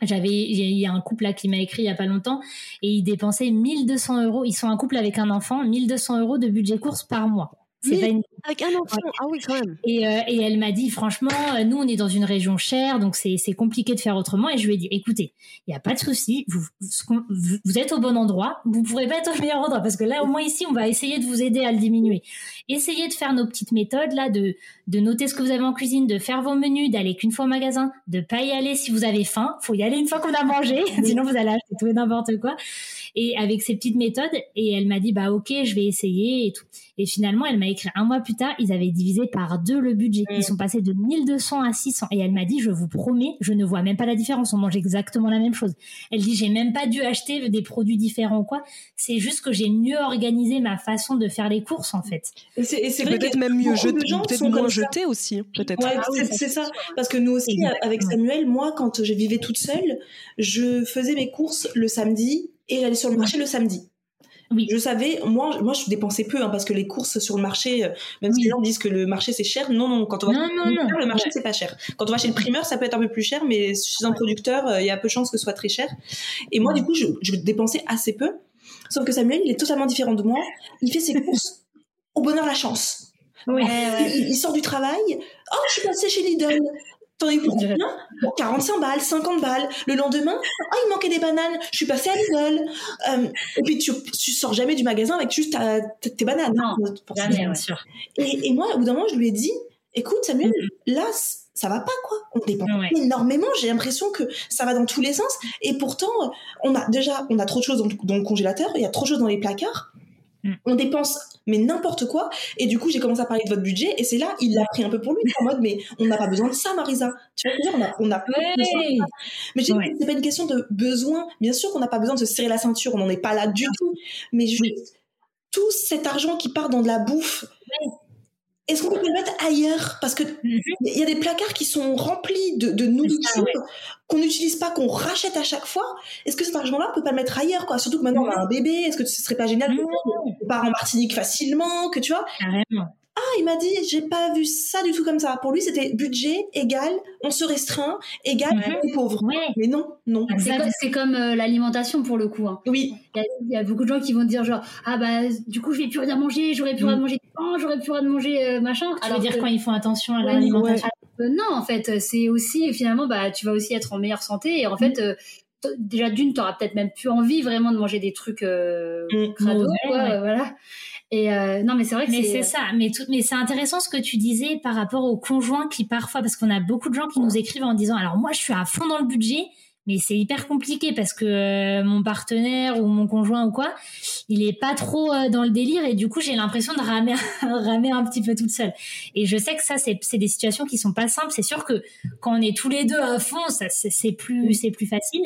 j'avais, il y a un couple là qui m'a écrit il y a pas longtemps et ils dépensaient 1200 euros. Ils sont un couple avec un enfant, 1200 euros de budget course par mois. C'est pas une... Avec un enfant, ah oui, quand même. Et, euh, et elle m'a dit, franchement, euh, nous, on est dans une région chère, donc c'est compliqué de faire autrement. Et je lui ai dit, écoutez, il n'y a pas de souci, vous, vous êtes au bon endroit, vous pourrez pas être au meilleur endroit, parce que là, au moins ici, on va essayer de vous aider à le diminuer. Essayez de faire nos petites méthodes, là, de, de noter ce que vous avez en cuisine, de faire vos menus, d'aller qu'une fois au magasin, de pas y aller si vous avez faim. Faut y aller une fois qu'on a mangé, [laughs] sinon vous allez acheter tout et n'importe quoi. Et avec ces petites méthodes, et elle m'a dit, bah ok, je vais essayer et tout. Et finalement, elle m'a écrit un mois plus tard, ils avaient divisé par deux le budget. Ils mm. sont passés de 1200 à 600. Et elle m'a dit, je vous promets, je ne vois même pas la différence. On mange exactement la même chose. Elle dit, j'ai même pas dû acheter des produits différents ou quoi. C'est juste que j'ai mieux organisé ma façon de faire les courses, en fait. Et c'est peut-être même mieux jeté, peut-être moins jeté aussi, peut-être. Ouais, ah c'est ça. Parce que nous aussi, avec Samuel, moi, quand je vivais toute seule, je faisais mes courses le samedi et j'allais sur le marché le samedi. Oui. Je savais, moi, moi, je dépensais peu hein, parce que les courses sur le marché, euh, même si les gens disent que le marché c'est cher, non, non, quand on va chez le le marché c'est pas cher. Quand on va chez le primeur, ça peut être un peu plus cher, mais chez un producteur, euh, il y a peu de chances que ce soit très cher. Et moi, du coup, je, je dépensais assez peu. Sauf que Samuel, il est totalement différent de moi. Il fait ses courses au bonheur la chance. Il, il, sort du travail. Oh, je suis passée chez Lidl. T'en es pour combien? 45 balles, 50 balles. Le lendemain, ah, il manquait des bananes. Je suis passée à Lidl. Euh, et puis, tu, tu sors jamais du magasin avec juste tes bananes. Non, jamais, bien sûr. Et, et, moi, au bout d'un moment, je lui ai dit, écoute, Samuel, mm-hmm. là, ça va pas, quoi. On dépense énormément. J'ai l'impression que ça va dans tous les sens. Et pourtant, on a déjà, on a trop de choses dans dans le congélateur. Il y a trop de choses dans les placards. Mm. On dépense mais n'importe quoi. Et du coup j'ai commencé à parler de votre budget et c'est là il l'a pris un peu pour lui en mode mais on n'a pas besoin de ça Marisa. Tu vois dire? On a on a mais c'est pas une question de besoin. Bien sûr qu'on n'a pas besoin de se serrer la ceinture on n'en est pas là du tout. mais juste tout cet argent qui part dans de la bouffe est-ce qu'on peut le mettre ailleurs? Parce que mhm. il y a des placards qui sont remplis de, de nourriture qu'on n'utilise pas, qu'on rachète à chaque fois. Est-ce que cet argent-là, on peut pas le mettre ailleurs, quoi? Surtout que maintenant on a un bébé. Est-ce que ce serait pas génial qu'on part en Martinique facilement, que tu vois? Carrément ah, il m'a dit, j'ai pas vu ça du tout comme ça. Pour lui, c'était budget égal, on se restreint, égal, on est pauvre. Mais non, non. C'est comme, euh, l'alimentation pour le coup. Hein. Oui. Il y, a beaucoup de gens qui vont dire genre, ah bah, du coup, je vais plus rien manger, j'aurais plus rien de manger du pain, j'aurais plus rien manger euh, machin. Tu veux dire quand ils font attention à l'alimentation euh, Non, en fait, c'est aussi, finalement, bah, tu vas aussi être en meilleure santé et en fait, déjà d'une, tu auras peut-être même plus envie vraiment de manger des trucs euh, mm. crado, quoi, voilà. Et euh, non, mais c'est vrai que mais c'est ça. Mais tout, mais c'est intéressant ce que tu disais par rapport aux conjoints qui parfois, parce qu'on a beaucoup de gens qui nous écrivent en disant, alors moi je suis à fond dans le budget, mais c'est hyper compliqué parce que euh, mon partenaire ou mon conjoint ou quoi, il est pas trop euh, dans le délire et du coup j'ai l'impression de ramer, [laughs] ramer un petit peu toute seule. Et je sais que ça c'est c'est des situations qui sont pas simples. C'est sûr que quand on est tous les deux à fond, ça c'est plus c'est plus facile.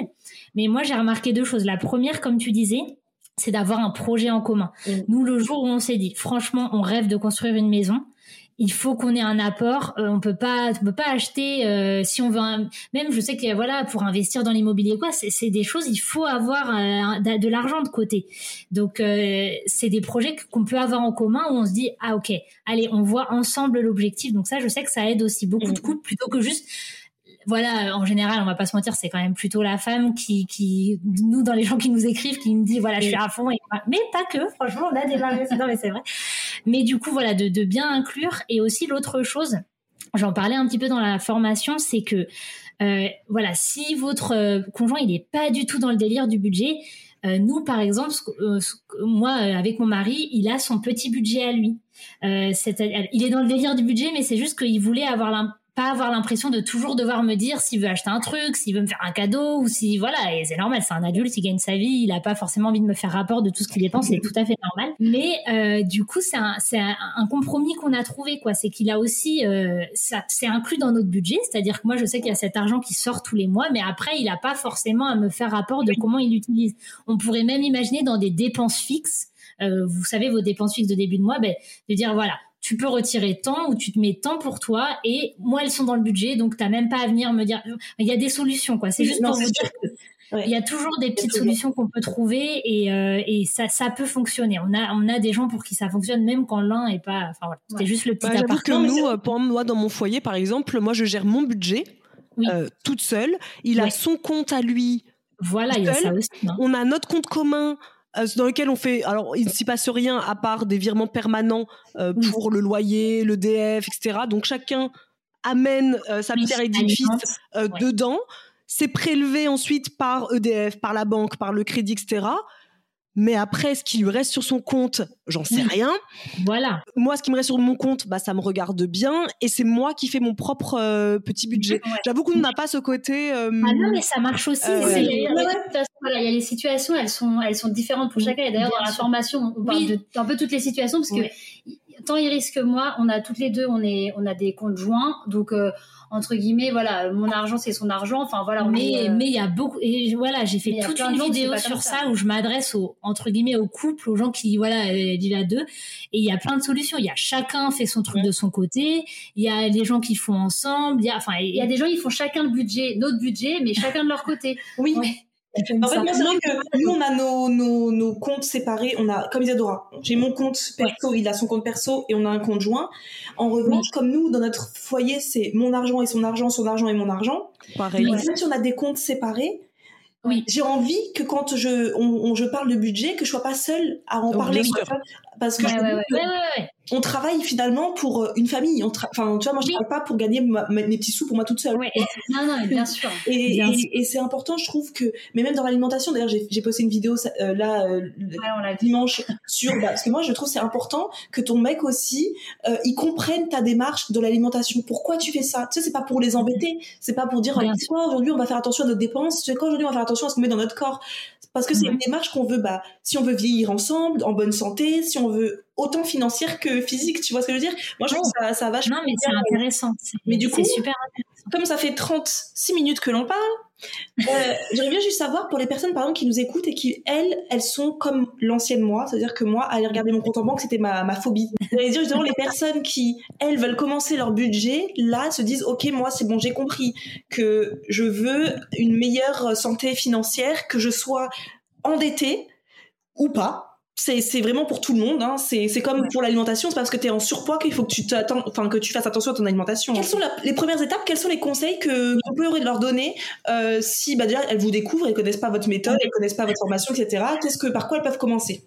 Mais moi j'ai remarqué deux choses. La première, comme tu disais, c'est d'avoir un projet en commun. Mm. Nous, le jour où on s'est dit, franchement, on rêve de construire une maison, il faut qu'on ait un apport. Euh, on peut pas, on peut pas acheter euh, si on veut. même, je sais que voilà, pour investir dans l'immobilier, quoi, c'est des choses. Il faut avoir euh, de, l'argent de côté. Donc, c'est des projets qu'on peut avoir en commun où on se dit ah ok, allez, on voit ensemble l'objectif. Donc ça, je sais que ça aide aussi beaucoup de mm. couples plutôt que juste voilà, en général, on va pas se mentir, c'est quand même plutôt la femme qui, qui, nous, dans les gens qui nous écrivent, qui me dit, voilà, je suis à fond. Mais pas que, franchement, on a des gens, non, mais c'est vrai. Mais du coup, voilà, de, bien inclure. Et aussi, l'autre chose, j'en parlais un petit peu dans la formation, c'est que, euh, voilà, si votre euh, conjoint, il est pas du tout dans le délire du budget, euh, nous, par exemple, moi, avec mon mari, il a son petit budget à lui. Il est dans le délire du budget, mais c'est juste qu'il voulait avoir pas avoir l'impression de toujours devoir me dire s'il veut acheter un truc, s'il veut me faire un cadeau ou si voilà et c'est normal, c'est un adulte, il gagne sa vie, il a pas forcément envie de me faire rapport de tout ce qu'il dépense, c'est tout à fait normal. Mais euh, du coup c'est un c'est un, compromis qu'on a trouvé quoi, c'est qu'il a aussi euh, ça c'est inclus dans notre budget, c'est-à-dire que moi je sais qu'il y a cet argent qui sort tous les mois, mais après il a pas forcément à me faire rapport de comment il l'utilise. On pourrait même imaginer dans des dépenses fixes euh, vous savez vos dépenses fixes de début de mois, ben, de dire voilà, tu peux retirer tant ou tu te mets tant pour toi et moi elles sont dans le budget donc t'as même pas à venir me dire il y a des solutions quoi c'est juste pour vous dire que il y a toujours des petites solutions qu'on peut trouver et, euh, et ça, ça peut fonctionner. On a, on a des gens pour qui ça fonctionne même quand l'un est pas. Enfin voilà, c'était juste le petit bah, que nous, euh, pour moi, dans mon foyer, par exemple, moi, je gère mon budget euh, toute seule. Il a son compte à lui. Voilà, il y a ça aussi. Hein. On a notre compte commun euh, dans lequel on fait alors il ne s'y passe rien à part des virements permanents euh, pour le loyer, le DF, etc. Donc chacun amène euh, sa pierre édifice dedans. C'est prélevé ensuite par EDF, par la banque, par le crédit, etc. Mais après, ce qui lui reste sur son compte, j'en sais rien. Voilà. Moi, ce qui me reste sur mon compte, bah, ça me regarde bien. Et c'est moi qui fais mon propre euh, petit budget. J'avoue qu'on n'a pas ce côté. Euh, ah non, mais ça marche aussi. Euh, il y a les situations, elles sont, elles sont différentes pour chacun. Et d'ailleurs, dans la formation, on parle de un peu toutes les situations parce que tant Iris que moi, on a toutes les deux, on, est, on a des comptes joints. Donc, entre guillemets, voilà, mon argent c'est son argent. Enfin voilà. Mais mais il y a beaucoup et voilà, j'ai fait toute une vidéo sur ça, où je m'adresse aux entre guillemets aux couples, aux gens qui voilà vivent à deux. Et il y a plein de solutions. Il y a chacun fait son truc de son côté. Il y a les gens qui font ensemble. Il y a enfin il y a des gens qui font chacun le budget, notre budget, mais chacun de leur côté. Oui. En fait, moi, c'est vrai que nous, on a nos, nos, nos, comptes séparés. On a, comme Isadora, j'ai mon compte perso, il a son compte perso et on a un compte joint. En revanche, comme nous, dans notre foyer, c'est mon argent et son argent, son argent et mon argent. Pareil. Même si on a des comptes séparés, oui. J'ai envie que quand je, on, je parle de budget, que je sois pas seule à en parler. Parce que on travaille finalement pour euh, une famille. enfin, tu vois, moi, je travaille pas pour gagner mes petits sous pour moi toute seule. Non, non, bien sûr. Et, et, c'est important, je trouve que, mais même dans l'alimentation, d'ailleurs, j'ai posté une vidéo euh, là euh, dimanche sur, bah, parce que moi, je trouve c'est important que ton mec aussi, il comprenne ta démarche de l'alimentation. Pourquoi tu fais ça? Tu sais, c'est pas pour les embêter, c'est pas pour dire, quoi, aujourd'hui, on va faire attention à notre dépenses. Tu sais quoi, aujourd'hui, on va faire attention à ce qu'on met dans notre corps. Parce que c'est une démarche qu'on veut, bah, si on veut vieillir ensemble, en bonne santé, si on veut autant financière que physique, tu vois ce que je veux dire? Moi, je trouve ça, ça vachement. Non, mais c'est intéressant. Mais du coup, super. Comme ça fait 36 minutes que l'on parle, euh, [laughs] j'aimerais bien juste savoir pour les personnes, par exemple, qui nous écoutent et qui, elles, elles sont comme l'ancienne moi, c'est-à-dire que moi, aller regarder mon compte en banque, c'était ma, ma phobie. J'allais dire justement, les personnes qui, elles, veulent commencer leur budget, là, se disent, OK, moi, c'est bon, j'ai compris que je veux une meilleure santé financière, que je sois endettée ou pas c'est vraiment pour tout le monde. Hein. C'est comme pour l'alimentation. C'est parce que tu es en surpoids qu'il faut que tu enfin que tu fasses attention à ton alimentation. Quelles sont les premières étapes? Quels sont les conseils que vous pouvez leur donner euh, si bah déjà elles vous découvrent, elles connaissent pas votre méthode, elles connaissent pas votre formation, etc. Qu'est-ce que par quoi elles peuvent commencer?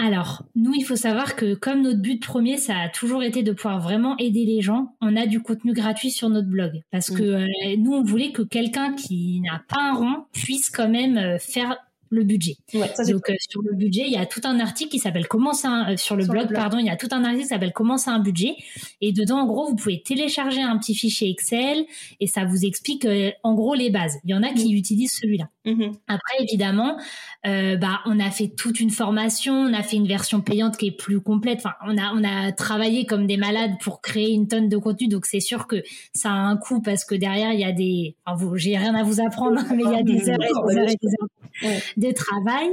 Alors, nous, il faut savoir que comme notre but premier, ça a toujours été de pouvoir vraiment aider les gens, on a du contenu gratuit sur notre blog. Parce que mmh. euh, nous, on voulait que quelqu'un qui n'a pas un rond puisse quand même euh, faire le budget. Donc euh, sur le budget, il y a tout un article qui s'appelle comment ça euh, sur le blog, pardon, il y a tout un article qui s'appelle comment c'est un budget et dedans en gros, vous pouvez télécharger un petit fichier Excel et ça vous explique euh, en gros les bases. Il y en a qui mm. utilisent celui-là. Mm-hmm. Après évidemment, bah on a fait toute une formation, on a fait une version payante qui est plus complète. Enfin, on a on a travaillé comme des malades pour créer une tonne de contenu, donc c'est sûr que ça a un coût parce que derrière il y a des enfin, j'ai rien à vous apprendre, [laughs] mais il y a des heures et des heures et des heures de travail.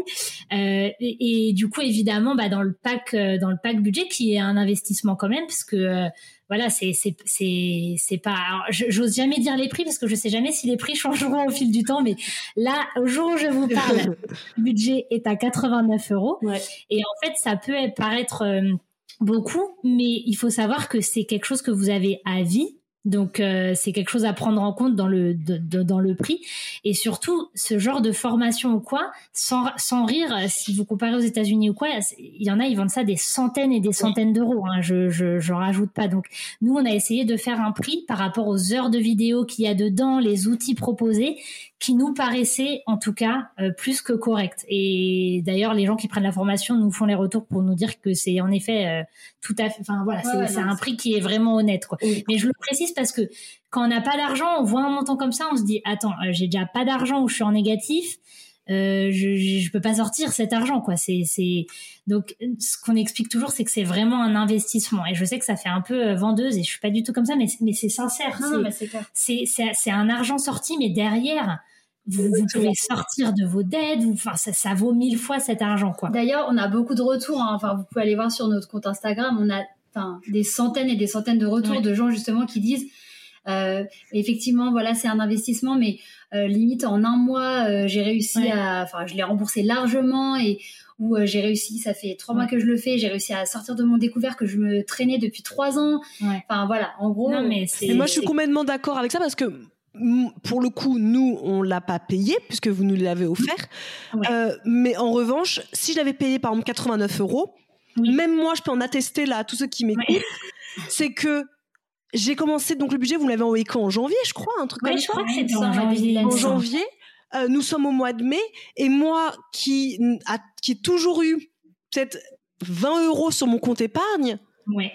Euh, et, du coup, évidemment, bah, dans le pack, euh, dans le pack budget, qui est un investissement quand même, parce que euh, voilà, c'est c'est c'est c'est pas. J'ose jamais dire les prix parce que je sais jamais si les prix changeront au fil du temps. Mais là, au jour où je vous parle, [laughs] le budget est à 89 euros. Et en fait, ça peut paraître beaucoup, mais il faut savoir que c'est quelque chose que vous avez à vie donc euh, c'est quelque chose à prendre en compte dans le dans le prix. Et surtout ce genre de formation ou quoi sans sans rire si vous comparez aux États-Unis ou quoi il y en a ils vendent ça des centaines et des centaines d'euros hein, je, je je rajoute pas. Donc nous on a essayé de faire un prix par rapport aux heures de vidéo qu'il y a dedans les outils proposés qui nous paraissaient en tout cas euh, plus que correct et d'ailleurs les gens qui prennent la formation nous font les retours pour nous dire que c'est en effet euh, tout à fait enfin voilà c'est un prix qui est vraiment honnête quoi mais je le précise parce que quand on n'a pas d'argent, on voit un montant comme ça, on se dit attends, euh, j'ai déjà pas d'argent ou je suis en négatif. Euh, je, je peux pas sortir cet argent quoi c'est c'est donc ce qu'on explique toujours c'est que c'est vraiment un investissement et je sais que ça fait un peu euh, vendeuse et je suis pas du tout comme ça mais mais c'est sincère c'est c'est c'est un argent sorti mais derrière vous, pouvez sortir de vos dettes, enfin ça, ça, vaut mille fois cet argent quoi. D'ailleurs, on a beaucoup de retours. Hein. Enfin, vous pouvez aller voir sur notre compte Instagram. On a des centaines et des centaines de retours de gens justement qui disent effectivement voilà c'est un investissement mais euh, limite en un mois euh, j'ai réussi à enfin je l'ai remboursé largement et où j'ai réussi ça fait trois mois que je le fais j'ai réussi à sortir de mon découvert que je me traînais depuis trois ans. Enfin voilà en gros mais et moi je suis complètement d'accord avec ça parce que pour le coup, nous, on l'a pas payé puisque vous nous l'avez offert. mais en revanche, si je l'avais payé par exemple 89 euros, même moi, je peux en attester là à tous ceux qui m'écoutent, c'est que j'ai commencé donc le budget, vous l'avez envoyé quand? En janvier, je crois, un truc comme je crois que c'était en janvier. En janvier, euh, nous sommes au mois de mai, et moi qui a qui ai toujours eu peut-être 20 euros sur mon compte épargne,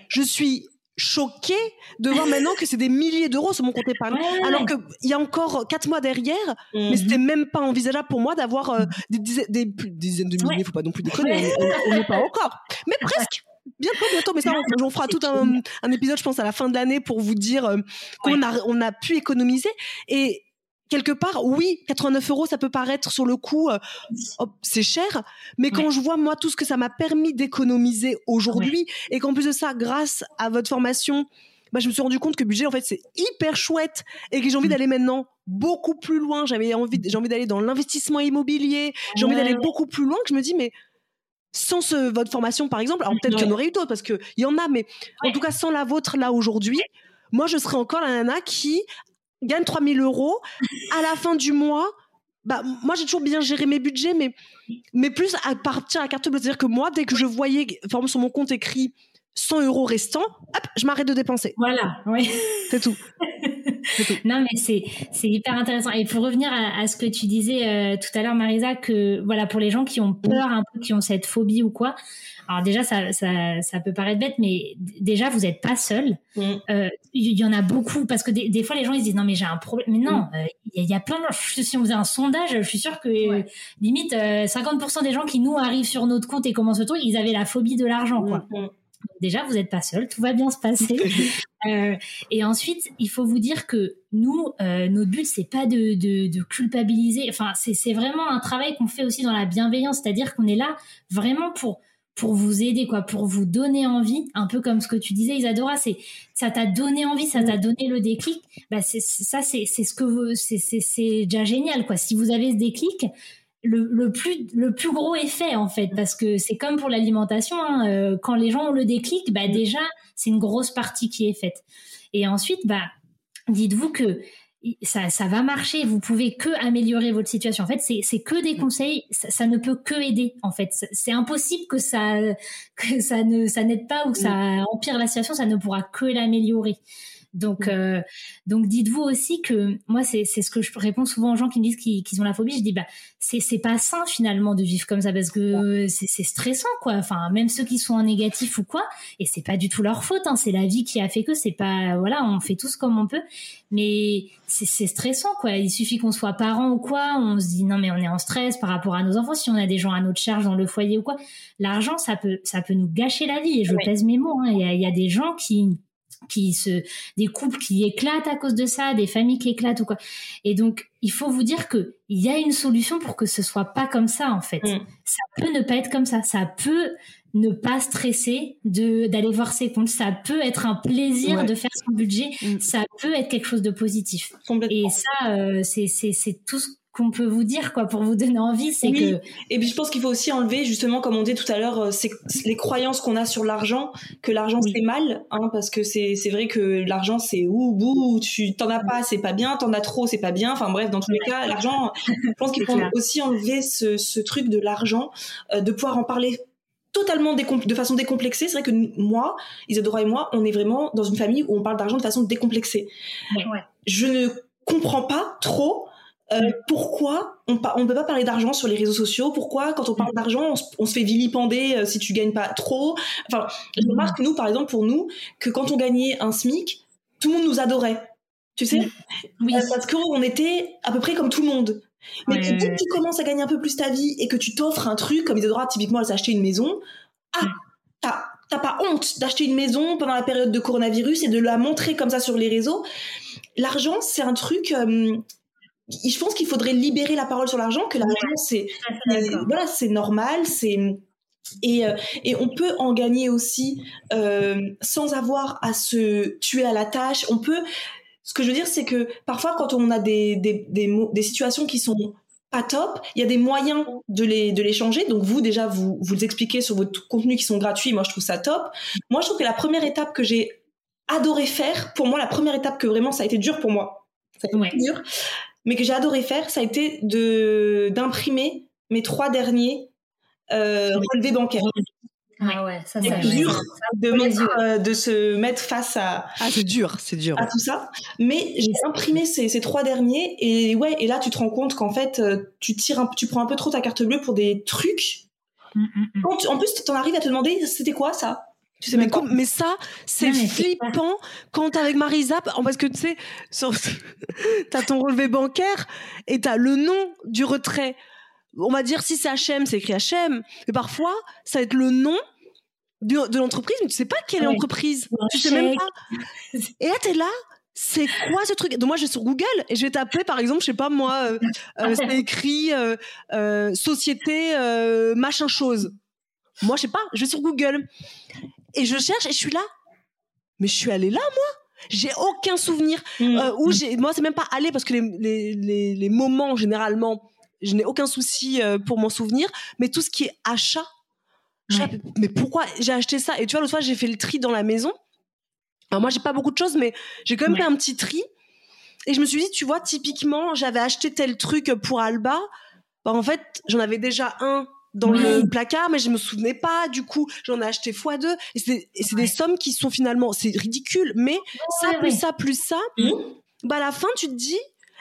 je suis choquée de voir [laughs] maintenant que c'est des milliers d'euros sur mon compte épargne. Alors qu'il y a encore quatre mois derrière, mais mhm. c'était même pas envisageable pour moi d'avoir euh, des, dizaines, des, dizaines de milliers, faut pas non plus déconner, on n'est pas encore. Mais presque bientôt, bientôt, mais ça, on, fera tout un, un, épisode, je pense, à la fin de l'année pour vous dire euh, qu'on a, on a pu économiser. Et quelque part, oui, 89 euros, ça peut paraître sur le coup, euh, c'est cher, mais quand je vois moi tout ce que ça m'a permis d'économiser aujourd'hui, et qu'en plus de ça, grâce à votre formation, bah, je me suis rendu compte que budget, en fait, c'est hyper chouette et que j'ai envie mm. d'aller maintenant beaucoup plus loin. J'avais envie, j'ai envie d'aller dans l'investissement immobilier. J'ai envie d'aller beaucoup plus loin. Que je me dis, mais sans ce, votre formation, par exemple, alors peut-être qu'il y en aurait eu d'autres parce qu'il y en a, mais en tout cas, sans la vôtre là aujourd'hui, moi, je serais encore la nana qui gagne 3000 euros à la fin du mois. Bah, moi, j'ai toujours bien géré mes budgets, mais, mais plus à partir à la carte bleue. C'est-à-dire que moi, dès que je voyais, par sur mon compte écrit 100 euros restants, hop, je m'arrête de dépenser. Voilà, oui. C'est tout. [laughs] non, mais c'est c'est hyper intéressant. Et pour revenir à, ce que tu disais euh, tout à l'heure, Marisa, que voilà, pour les gens qui ont peur un peu, qui ont cette phobie ou quoi, alors déjà, ça, ça, ça peut paraître bête, mais déjà, vous n'êtes pas seul. Mm. Euh, il y, en a beaucoup, parce que des, fois, les gens, ils se disent, non, mais j'ai un problème. Mais non, mm. euh, il y, a plein de... Si on faisait un sondage, je suis sûre que limite, 50% des gens qui nous arrivent sur notre compte et commencent le tour, ils avaient la phobie de l'argent, quoi. Mm, déjà, vous n'êtes pas seul, tout va bien se passer. [laughs] euh, et ensuite, il faut vous dire que nous, euh, notre but, c'est pas de, de, de, culpabiliser. Enfin, c'est vraiment un travail qu'on fait aussi dans la bienveillance, c'est-à-dire qu'on est là vraiment pour pour vous aider, quoi, pour vous donner envie, un peu comme ce que tu disais, Isadora, c'est ça t'a donné envie, ça t'a donné le déclic. Bah, c'est ça, c'est ce que c'est déjà génial, quoi. Si vous avez ce déclic, le, le, plus le plus gros effet en fait parce que c'est comme pour l'alimentation hein, euh, quand les gens ont le déclic bah déjà c'est une grosse partie qui est faite. Et ensuite bah dites-vous que ça, ça va marcher. Vous pouvez que améliorer votre situation. En fait c'est que des conseils. Ça, ça, ne peut que aider en fait. C'est impossible que ça [laughs] que ça ne ça n'aide pas ou que ça empire la situation. Ça ne pourra que l'améliorer donc, mm. euh, donc dites-vous aussi que moi, c'est ce que je réponds souvent aux gens qui me disent qu'ils ont la phobie. Je dis, bah, c'est pas sain finalement de vivre comme ça parce que c'est stressant, quoi. Enfin, même ceux qui sont en négatif ou quoi, et c'est pas du tout leur faute. Hein, c'est la vie qui a fait que c'est pas, voilà, on fait tous comme on peut, mais c'est stressant, quoi. Il suffit qu'on soit parent ou quoi, on se dit non mais on est en stress par rapport à nos enfants. Si on a des gens à notre charge dans le foyer ou quoi, l'argent ça peut ça peut nous gâcher la vie. Et je pèse mes mots. Hein. Il y, a, y a des gens qui qui se des couples qui éclatent à cause de ça, des familles qui éclatent ou quoi. Et donc il faut vous dire que il y a une solution pour que ce soit pas comme ça en fait. Mm. Ça peut ne pas être comme ça. Ça peut ne pas stresser de d'aller voir ses comptes. Ça peut être un plaisir de faire son budget. Mm. Ça peut être quelque chose de positif. Et ça, euh, c'est c'est tout ce qu'on peut vous dire quoi pour vous donner envie c'est que et puis je pense qu'il faut aussi enlever justement comme on dit tout à l'heure euh, c'est les croyances qu'on a sur l'argent que l'argent c'est mal hein, parce que c'est c'est vrai que l'argent c'est ou bouh tu t'en as pas c'est pas bien t'en as trop c'est pas bien enfin bref dans tous les cas l'argent je pense qu'il faut aussi enlever ce, ce truc de l'argent euh, de pouvoir en parler totalement de façon décomplexée. C'est vrai que moi, Isadora et moi, on est vraiment dans une famille où on parle d'argent de façon décomplexée. Ouais. Je ne comprends pas trop euh, pourquoi on ne peut pas parler d'argent sur les réseaux sociaux? Pourquoi, quand on parle d'argent, on, se fait vilipender euh, si tu gagnes pas trop? Enfin, je remarque, nous, par exemple, pour nous, que quand on gagnait un SMIC, tout le monde nous adorait. Tu sais? Oui. Euh, parce qu'on était à peu près comme tout le monde. Mais dès que tu commences à gagner un peu plus ta vie et que tu t'offres un truc, comme Isadora, typiquement, elle acheté une maison, ah, t'as pas honte d'acheter une maison pendant la période de coronavirus et de la montrer comme ça sur les réseaux? L'argent, c'est un truc je pense qu'il faudrait libérer la parole sur l'argent, que l'argent c'est voilà c'est normal, c'est et, euh, et on peut en gagner aussi euh, sans avoir à se tuer à la tâche. On peut. Ce que je veux dire, c'est que parfois, quand on a des, des, des, des situations qui sont pas top, il y a des moyens de les, de les changer. Donc vous, déjà, vous, vous les expliquez sur votre contenu qui sont gratuits. Moi, je trouve ça top. Moi, je trouve que la première étape que j'ai adoré faire, pour moi, la première étape que vraiment ça a été dur pour moi, ça a été dur, mais que j'ai adoré faire, ça a été de d'imprimer mes trois derniers euh, relevés bancaires. Ah ouais, ça c'est dur de, euh, de se mettre face à. Ah c'est dur, c'est dur. À tout ça, mais j'ai imprimé ces, ces, trois derniers et ouais et là tu te rends compte qu'en fait euh, tu tires un, tu prends un peu trop ta carte bleue pour des trucs. Mm, mm, mm. en plus tu en arrives à te demander c'était quoi ça? Tu sais mais, mais ça, c'est flippant quand avec Marisa, parce que tu sais, [laughs] t'as ton relevé bancaire et t'as le nom du retrait. On va dire si c'est HM, c'est écrit HM. Mais parfois, ça va être le nom de, l'entreprise, mais tu sais pas quelle est l'entreprise. Tu sais même pas. Et là, t'es là, c'est quoi ce truc? Donc moi je vais sur Google et je vais taper par exemple, je sais pas moi, euh, euh, [laughs] c'est écrit euh, société machin chose. Moi je sais pas, je vais sur Google et je cherche et je suis là. Mais je suis allée là, moi. J'ai aucun souvenir. Mmh. Euh, où j'ai, moi, c'est même pas aller parce que les, les, les, moments, généralement, je n'ai aucun souci euh, pour m'en souvenir. Mais tout ce qui est achat, mais pourquoi j'ai acheté ça? Et tu vois, l'autre fois, j'ai fait le tri dans la maison. Alors, moi, j'ai pas beaucoup de choses, mais j'ai quand même fait un petit tri. Et je me suis dit, tu vois, typiquement, j'avais acheté tel truc pour Alba. Bah, en fait, j'en avais déjà un dans le placard, mais je me souvenais pas. Du coup, j'en ai acheté fois deux. Et c'est des sommes qui sont finalement, c'est ridicule, mais ça plus ça plus ça, mmh. bah à la fin tu te dis.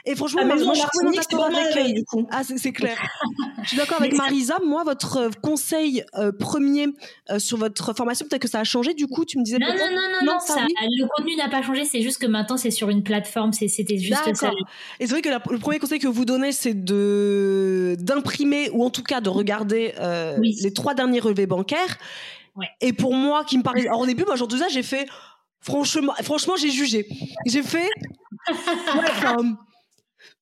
Et franchement, ah, moi, je suis d'accord avec du coup. Ah, c'est clair. je suis d'accord [laughs] avec Marisa. Moi, votre euh, conseil euh, premier euh, sur votre formation, peut-être que ça a changé. Du coup, tu me disais. Non, non, non, non, ça, le contenu n'a pas changé. C'est juste que maintenant, c'est sur une plateforme. C'était juste ça. Et c'est vrai que le premier conseil que vous donnez, c'est de d'imprimer ou en tout cas de regarder les trois derniers relevés bancaires. Et pour moi, qui me parlait. Alors au début, moi, ça, j'ai fait. Franchement, franchement, j'ai jugé. J'ai fait. [laughs] Ouais,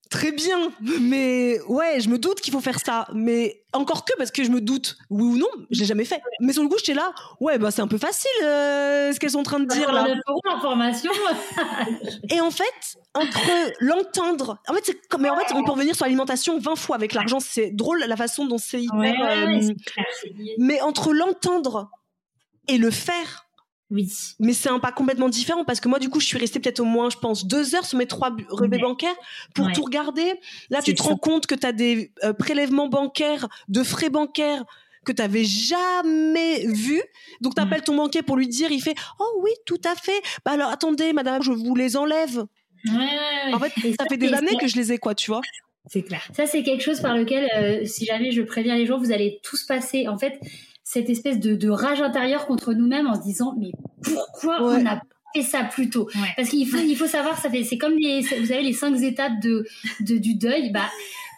Très bien, mais ouais, je me doute qu'il faut faire ça. Mais encore que parce que je me doute, oui ou non, je l'ai jamais fait. Mais sur le coup, j'étais là, ouais, bah c'est un peu facile euh, ce qu'elles sont en train de dire là. [laughs] Et en fait, entre l'entendre, en fait, c'est mais en fait, on peut revenir sur l'alimentation 20 fois avec l'argent. C'est drôle la façon dont c'est euh, mais entre l'entendre et le faire, oui. Mais c'est un pas complètement différent parce que moi, du coup, je suis restée peut-être au moins, je pense, deux heures sur mes trois relevés bancaires pour tout regarder. Là, tu te rends compte que tu as des euh, prélèvements bancaires, de frais bancaires que tu n'avais jamais vus. Donc, tu appelles ton banquier pour lui dire, il fait Oh oui, tout à fait. Bah alors, attendez, madame, je vous les enlève. Ouais, en fait, ça fait des années que je les ai, quoi, tu vois. C'est clair. Ça, c'est quelque chose par lequel, euh, si jamais je préviens les gens, vous allez tous passer. En fait, cette espèce de, rage intérieure contre nous-mêmes en se disant mais pourquoi on a fait ça plus tôt Parce qu'il faut, il faut savoir, ça fait, c'est comme les, vous savez, les cinq étapes de, du deuil. Bah,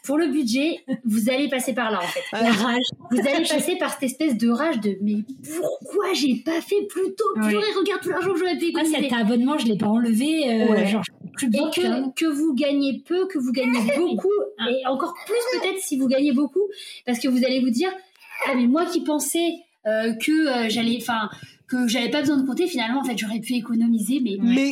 pour le budget, vous allez passer par là en fait. La rage. Vous allez passer par cette espèce de rage de mais pourquoi j'ai pas fait plus tôt Purée, regarde tout l'argent que j'aurais pu Ah, économiser. cet abonnement, je l'ai pas enlevé. euh, Ouais. genre, plus bien que, que vous gagnez peu, que vous gagnez beaucoup, et encore plus peut-être si vous gagnez beaucoup, parce que vous allez vous dire ah mais moi qui pensais euh, que euh, j'allais, enfin que j'avais pas besoin de compter, finalement en fait j'aurais pu économiser, mais Mais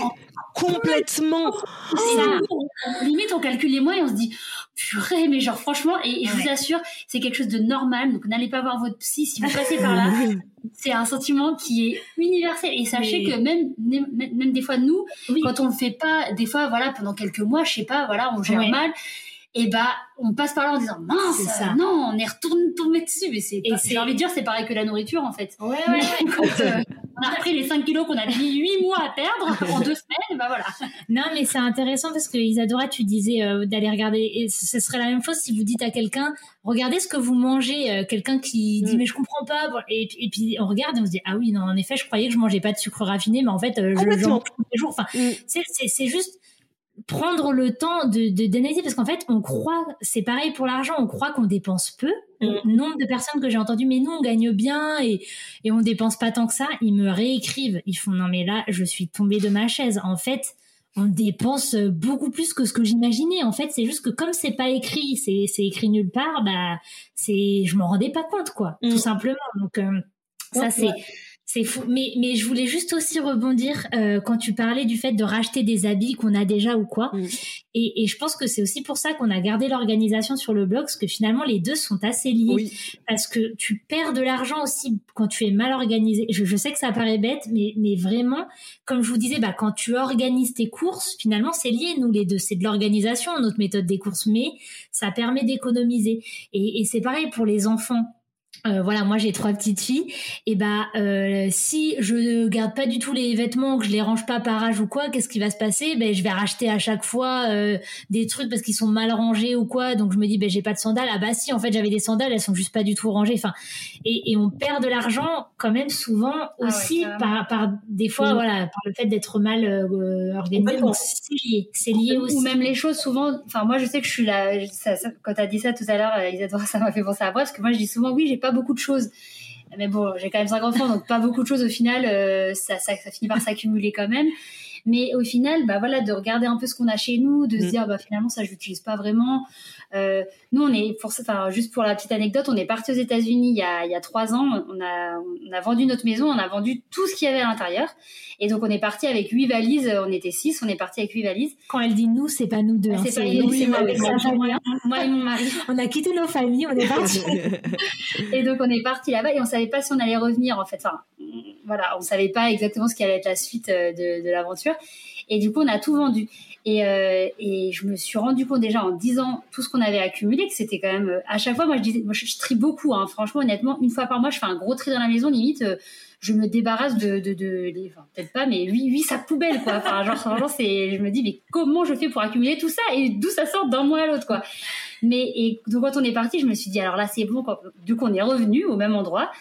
complètement. c'est ça. Limite, on calcule les mois et on se dit, purée, mais genre, franchement, et, et je vous assure, c'est quelque chose de normal. Donc, n'allez pas voir votre psy si vous passez par là. [laughs] C'est un sentiment qui est universel. Et sachez Mais- que même, même, même des fois, nous, Oui. quand on le fait pas, des fois, voilà, pendant quelques mois, je sais pas, voilà, on gère Ouais. mal. Et bah, on passe par là en disant, mince, C'est ça. non, on est retourné dessus. Mais c'est, Et pas- c'est- j'ai envie de dire, c'est pareil que la nourriture, en fait. Ouais, Mais [laughs] quand, euh, on a repris les 5 kilos qu'on a mis 8 mois à perdre [laughs] en deux semaines, bah voilà. Non, mais c'est intéressant parce que Isadora, tu disais euh, d'aller regarder. Et ce serait la même chose si vous dites à quelqu'un, regardez ce que vous mangez. euh, quelqu'un qui dit Mm. mais je comprends pas. Et, puis- et puis on regarde et on se dit ah oui non en effet je croyais que je mangeais pas de sucre raffiné, mais en fait euh, je Complètement. j'en mange tous les jours. Enfin Mm. c'est juste prendre le temps de de- d'analyser parce qu'en fait on croit c'est pareil pour l'argent on croit qu'on dépense peu Mm. nombre de personnes que j'ai entendues mais nous on gagne bien et et on dépense pas tant que ça ils me réécrivent ils font non mais là je suis tombée de ma chaise en fait on dépense beaucoup plus que ce que j'imaginais en fait c'est juste que comme c'est pas écrit c'est c'est écrit nulle part bah c'est je m'en rendais pas compte quoi Mm. tout simplement donc euh, ça Ouais, c'est c'est fou. Mais, mais je voulais juste aussi rebondir euh, quand tu parlais du fait de racheter des habits qu'on a déjà ou quoi. Mm. Et, et je pense que c'est aussi pour ça qu'on a gardé l'organisation sur le blog, parce que finalement les deux sont assez liés. Oui. Parce que tu perds de l'argent aussi quand tu es mal organisé. Je, je sais que ça paraît bête, mais, mais vraiment, comme je vous disais, bah, quand tu organises tes courses, finalement c'est lié, nous les deux. C'est de l'organisation, notre méthode des courses, mais ça permet d'économiser. Et, et c'est pareil pour les enfants. Euh, voilà, moi j'ai trois petites filles. Et bah, euh, si je garde pas du tout les vêtements, que je les range pas par âge ou quoi, qu'est-ce qui va se passer? Ben, je vais racheter à chaque fois euh, des trucs parce qu'ils sont mal rangés ou quoi. Donc je me dis, ben j'ai pas de sandales. Ah bah si, en fait j'avais des sandales, elles sont juste pas du tout rangées. Enfin, et, et on perd de l'argent quand même souvent ouais, aussi par, par des fois, voilà, par le fait d'être mal organisé. Donc c'est lié, c'est lié aussi. Ou même les choses souvent. Enfin, moi, je sais que je suis là. ça- ça- quand t'as dit ça tout à l'heure, Isadora, [laughs] ça m'a fait penser à moi parce que moi, je dis souvent, oui, j'ai pas beaucoup de choses. Mais bon, j'ai quand même cinq enfants, donc pas beaucoup de choses au final. euh, ça finit par s'accumuler quand même. Mais au final, bah voilà, de regarder un peu ce qu'on a chez nous, de se Mm. dire, bah finalement, ça, je l'utilise pas vraiment. Euh, nous, on est, pour, enfin, juste pour la petite anecdote, on est parti aux États-Unis il y a, il y a trois ans. On a, on a vendu notre maison, on a vendu tout ce qu'il y avait à l'intérieur. Et donc, on est parti avec huit valises. On était six, on est parti avec huit valises. Quand elle dit nous, c'est pas nous deux. hein, C'est pas c'est nous, c'est moi, et mon mari. [laughs] On a quitté nos familles, on est parti. [laughs] Et donc on est parti là-bas et on savait pas si on allait revenir en fait. Enfin, voilà, on savait pas exactement ce qui allait être la suite euh, de, l'aventure. Et du coup, on a tout vendu. Et, euh, et je me suis rendu compte déjà en disant tout ce qu'on avait accumulé que c'était quand même euh, à chaque fois. Moi, je disais, moi, je, trie beaucoup. Hein, franchement, honnêtement, une fois par mois, je fais un gros tri dans la maison. Limite, je me débarrasse de, de, de, peut-être pas, mais huit, huit sacs poubelles quoi. Enfin, genre, franchement, c'est, je me dis, mais comment je fais pour accumuler tout ça et d'où ça sort d'un mois à l'autre quoi. Mais et donc quand on est parti, je me suis dit alors là c'est bon. Quand, du coup on est revenu au même endroit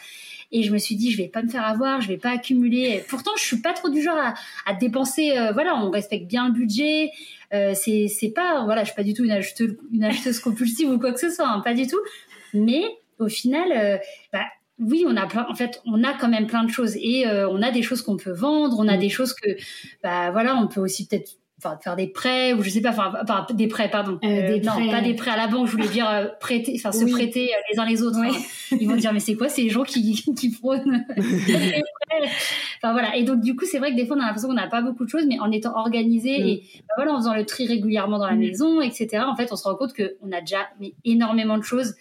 et je me suis dit je vais pas me faire avoir, je vais pas accumuler. Pourtant je suis pas trop du genre à, à dépenser. euh, voilà, on respecte bien le budget. Euh, c'est c'est pas voilà, je suis pas du tout une acheteuse, une acheteuse compulsive ou quoi que ce soit, hein, pas du tout. Mais au final, euh, bah, oui, on a plein, en fait, on a quand même plein de choses et euh, on a des choses qu'on peut vendre, on a des choses que, bah voilà, on peut aussi peut-être enfin, faire des prêts ou je sais pas, enfin, enfin, des prêts, pardon. Euh, des non, prêts. pas des prêts à la banque, je voulais dire euh, prêter, enfin se prêter euh, les uns les autres. hein. Ils vont dire mais c'est quoi ces gens qui qui frônent les [laughs] prêts Enfin voilà. Et donc du coup, c'est vrai que des fois on a l'impression qu'on n'a pas beaucoup de choses, mais en étant organisé Mm. et bah, voilà, en faisant le tri régulièrement dans la Mm. maison, etc. En fait, on se rend compte qu'on a déjà mais, énormément de choses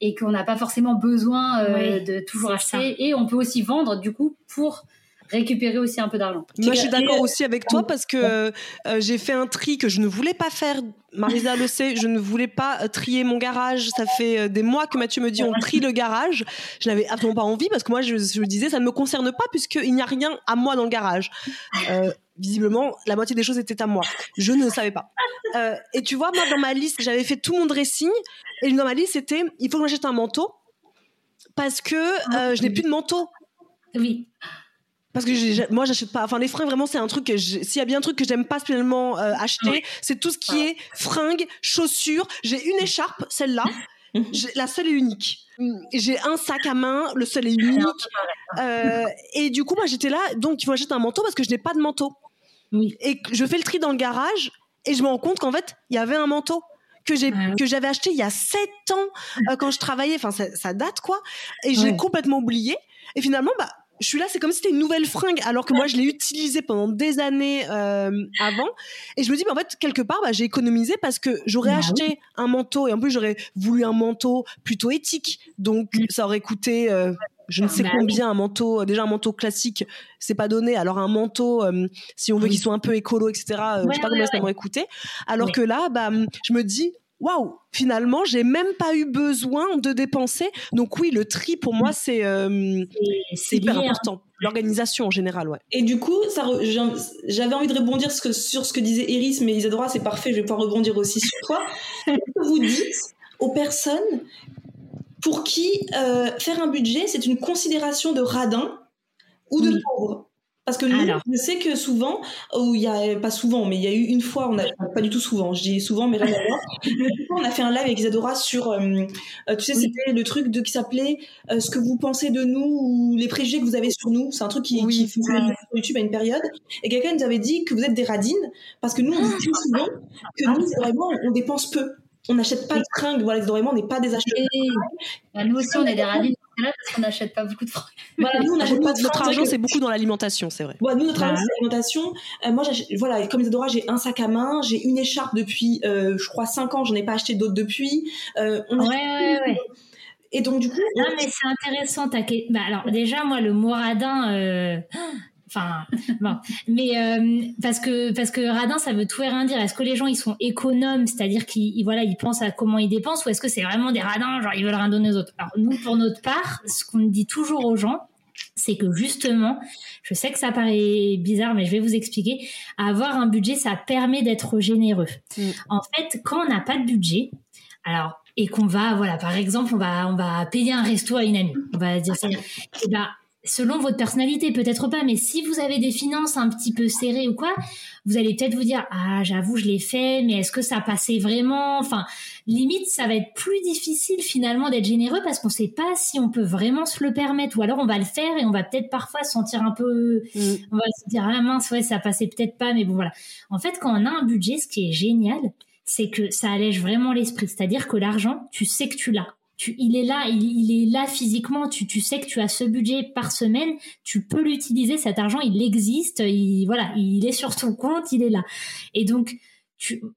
et qu'on n'a pas forcément besoin euh, de toujours acheter. Et on peut aussi vendre du coup pour récupérer aussi un peu d'argent. Moi, je suis d'accord aussi avec toi parce que euh, euh, j'ai fait un tri que je ne voulais pas faire. Marisa le sait, je ne voulais pas euh, trier mon garage. Ça fait euh, des mois que Mathieu me dit on trie le garage. Je n'avais absolument pas envie parce que moi, je, je me disais ça ne me concerne pas puisqu'il n'y a rien à moi dans le garage. Euh, visiblement, la moitié des choses étaient à moi. Je ne le savais pas. Euh, et tu vois, moi, dans ma liste, j'avais fait tout mon dressing et dans ma liste, c'était il faut que j'achète un manteau parce que euh, je n'ai plus de manteau. Oui. Parce que moi j'achète pas. Enfin les fringues vraiment c'est un truc que s'il y a bien un truc que j'aime pas spécialement euh, acheter c'est tout ce qui est fringues chaussures. J'ai une écharpe celle-là. Mhm. la seule et unique. J'ai un sac à main le seul et unique. euh, et du coup moi j'étais là donc il faut acheter un manteau parce que je n'ai pas de manteau. Oui. et je fais le tri dans le garage et je me rends compte qu'en fait il y avait un manteau que j'ai que j'avais acheté il y a sept ans euh, quand je travaillais. Enfin ça, ça, date quoi. Et j'ai complètement oublié. Et finalement bah je suis là, c'est comme si c'était une nouvelle fringue, alors que moi, je l'ai utilisée pendant des années euh, avant. Et je me dis, bah, en fait, quelque part, bah, j'ai économisé parce que j'aurais bah acheté un manteau et en plus, j'aurais voulu un manteau plutôt éthique. Donc, mm. ça aurait coûté. Euh, je ne sais bah combien un manteau déjà un manteau classique c'est pas donné alors un manteau euh, si on veut qu'il soit un peu écolo etc je je sais pas combien ça m'aurait coûté alors que là bah je me dis waouh, finalement, j'ai même pas eu besoin de dépenser. Donc oui, le tri pour moi, c'est euh, hyper important. L'organisation en général, ouais. Et du coup, j'avais envie de rebondir sur ce que disait Iris, mais Isadora, c'est parfait, je vais pouvoir rebondir aussi sur toi. [laughs] que vous dites aux personnes pour qui euh, faire un budget, c'est une considération de radin ou de pauvre? Parce que nous, je sais que souvent, il y a pas souvent, mais il y a eu une fois, on a pas du tout souvent, je dis souvent, mais rien [laughs] on a fait un live avec Isadora sur, euh, euh, tu sais, c'était le truc de qui s'appelait euh, ce que vous pensez de nous ou les préjugés que vous avez sur nous. C'est un truc qui, qui fonctionnait sur YouTube à une période. Et quelqu'un nous avait dit que vous êtes des radines parce que nous, on dit très souvent que nous, vraiment, on dépense peu. On n'achète pas de fringues, voilà, vraiment, on n'est pas des acheteurs. Bah, nous aussi, on est des radines parce qu'on n'achète pas beaucoup de fringues. [laughs] Voilà, nous, on n'achète pas de Notre argent, c'est beaucoup dans l'alimentation, c'est vrai. nous, notre argent, c'est l'alimentation. Euh, moi, voilà, comme Isadora, j'ai un sac à main, j'ai une écharpe depuis, euh, je crois, 5 ans, j'en ai pas acheté d'autres depuis. Euh, ouais, ouais, ouais. Et donc, du coup. Non, mais c'est intéressant. Bah, alors, déjà, moi, le moradin, Enfin, bon. Mais euh, parce que parce que radin, ça veut tout et rien dire. Est-ce que les gens ils sont économes, c'est-à-dire qu'ils voilà, ils pensent à comment ils dépensent, ou est-ce que c'est vraiment des radins, genre ils veulent rien donner aux autres? Alors nous, pour notre part, ce qu'on dit toujours aux gens, c'est que justement, je sais que ça paraît bizarre, mais je vais vous expliquer. Avoir un budget, ça permet d'être généreux. Mm. En fait, quand on n'a pas de budget, alors et qu'on va voilà par exemple on va on va payer un resto à une amie on va dire ça et eh ben selon votre personnalité, peut-être pas, mais si vous avez des finances un petit peu serrées ou quoi, vous allez peut-être vous dire ah j'avoue je l'ai fait, mais est-ce que ça passait vraiment? Enfin, limite ça va être plus difficile finalement d'être généreux parce qu'on sait pas si on peut vraiment se le permettre ou alors on va le faire et on va peut-être parfois se sentir un peu, mm. on va se dire ah mince ouais ça passait peut-être pas, mais bon voilà. En fait quand on a un budget, ce qui est génial, c'est que ça allège vraiment l'esprit, c'est-à-dire que l'argent, tu sais que tu l'as il est là, il, est là physiquement. Tu, tu sais que tu as ce budget par semaine, tu peux l'utiliser. Cet argent, il existe. Il, voilà, il est sur ton compte, il est là. Et donc,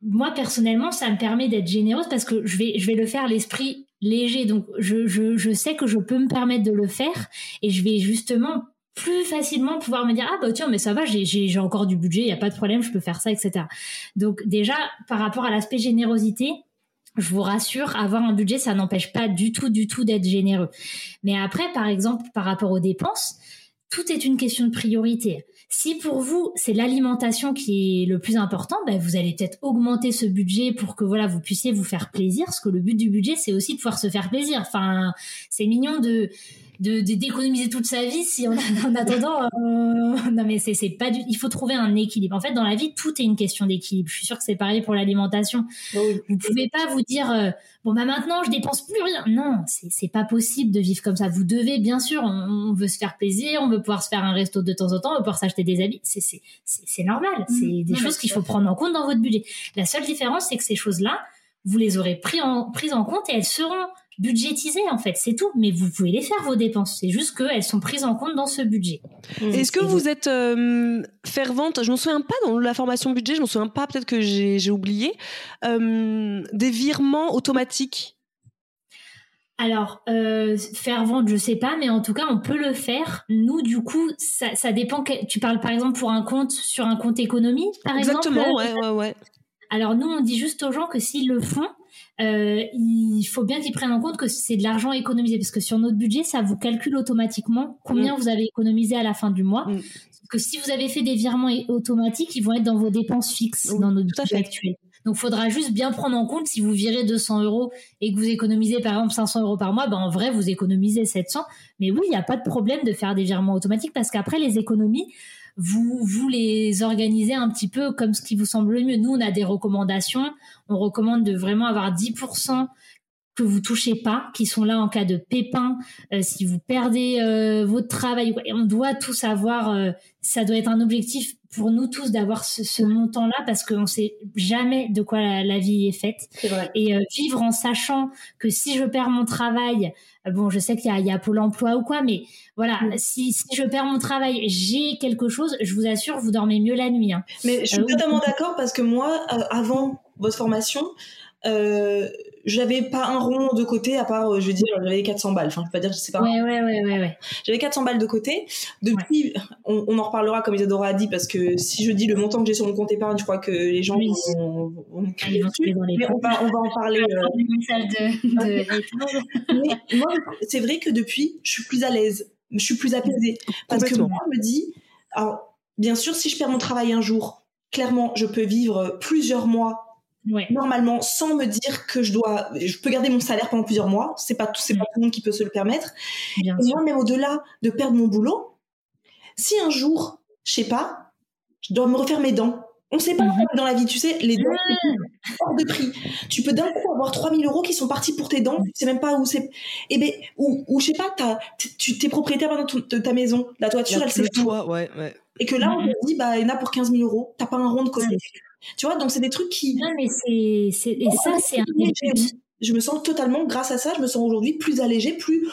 moi personnellement, ça me permet d'être généreuse parce que je vais, je vais le faire l'esprit léger. Donc, je, je, je sais que je peux me permettre de le faire et je vais justement plus facilement pouvoir me dire ah bah tiens mais ça va j'ai j'ai encore du budget il y a pas de problème je peux faire ça etc donc déjà par rapport à l'aspect générosité je vous rassure, avoir un budget, ça n'empêche pas du tout, du tout d'être généreux. Mais après, par exemple, par rapport aux dépenses, tout est une question de priorité. Si pour vous c'est l'alimentation qui est le plus important, ben vous allez peut-être augmenter ce budget pour que voilà vous puissiez vous faire plaisir. Parce que le but du budget c'est aussi de pouvoir se faire plaisir. Enfin, c'est mignon de de d'économiser toute sa vie si on [laughs] en attendant euh, non mais c'est c'est pas du il faut trouver un équilibre. En fait dans la vie tout est une question d'équilibre. Je suis sûre que c'est pareil pour l'alimentation. Bah oui. vous pouvez pas vous dire euh, bon bah maintenant je dépense plus rien. Non c'est c'est pas possible de vivre comme ça. Vous devez bien sûr on, veut se faire plaisir on veut pouvoir se faire un resto de temps en temps on veut pouvoir s'acheter des habits. C'est c'est c'est normal. Mmh. c'est des choses qu'il faut prendre en compte dans votre budget. La seule différence c'est que ces choses là vous les aurez pris en, prises en compte et elles seront budgétisées en fait, c'est tout. Mais vous pouvez les faire vos dépenses. C'est juste qu'elles sont prises en compte dans ce budget. Mmh. Est-ce que vous êtes euh, fervente? Je m'en souviens pas dans la formation budget. Je m'en souviens pas. Peut-être que j'ai oublié euh, des virements automatiques? Alors, euh, fervente, je sais pas, mais en tout cas, on peut le faire. Nous, du coup, ça, ça dépend. Que, tu parles par exemple pour un compte sur un compte économie, par exemple? Exactement, ouais, ouais, ouais. Alors nous, on dit juste aux gens que s'ils le font, euh, il faut bien qu'ils prennent en compte que c'est de l'argent économisé parce que sur notre budget, ça vous calcule automatiquement combien mm. vous avez économisé à la fin du mois. Mm. Que si vous avez fait des virements automatiques, ils vont être dans vos dépenses fixes dans notre budget actuel. Donc, faudra juste bien prendre en compte si vous virez 200 euros et que vous économisez par exemple 500 euros par mois, ben en vrai vous économisez 700. Mais oui, il n'y a pas de problème de faire des virements automatiques parce qu'après les économies, vous vous les organisez un petit peu comme ce qui vous semble le mieux. Nous, on a des recommandations. On recommande de vraiment avoir 10% que vous touchez pas, qui sont là en cas de pépin, euh, si vous perdez euh, votre travail, on doit tous avoir, euh, ça doit être un objectif pour nous tous d'avoir ce, ce montant-là parce qu'on sait jamais de quoi la, vie est faite. Et vivre en sachant que si je perds mon travail, bon, je sais qu'il y, y a, Pôle Emploi ou quoi, mais voilà, mm. si, si, je perds mon travail, j'ai quelque chose, je vous assure, vous dormez mieux la nuit. Hein. Mais je suis totalement d'accord parce que moi, avant votre formation, euh, j'avais pas un rond de côté à part, euh, je veux dire, j'avais 400 balles. Enfin, je peux pas dire, je sais pas. Ouais, ouais, ouais, ouais, J'avais 400 balles de côté. Depuis, on, en reparlera comme Isadora a dit, parce que si je dis le montant que j'ai sur mon compte épargne, je crois que les gens vont, vont me crier dessus. Mais on va, on va en parler. Euh... Mais moi, c'est vrai que depuis, je suis plus à l'aise. Je suis plus apaisée. Parce que moi, je me dis, alors, bien sûr, si je perds mon travail un jour, clairement, je peux vivre plusieurs mois normalement sans me dire que je dois je peux garder mon salaire pendant plusieurs mois c'est pas c'est pas mm. tout le monde qui peut se le permettre. Et moi même au-delà de perdre mon boulot si un jour je sais pas je dois me refaire mes dents on sait pas mm-hmm. dans la vie tu sais les dents hors de prix. Tu peux d'un coup avoir 3000 euros qui sont partis pour tes dents tu sais même pas où c'est et eh ben ou, ou je sais pas tu t'es propriétaire de ta maison la toiture elle toi ouais, ouais. et que là on te dit bah il y en a pour 15 000 euros t'as pas un rond de côté tu vois, donc c'est des trucs qui. Non, mais c'est. Et ça, c'est un Je me sens totalement, grâce à ça, je me sens aujourd'hui plus allégée, plus.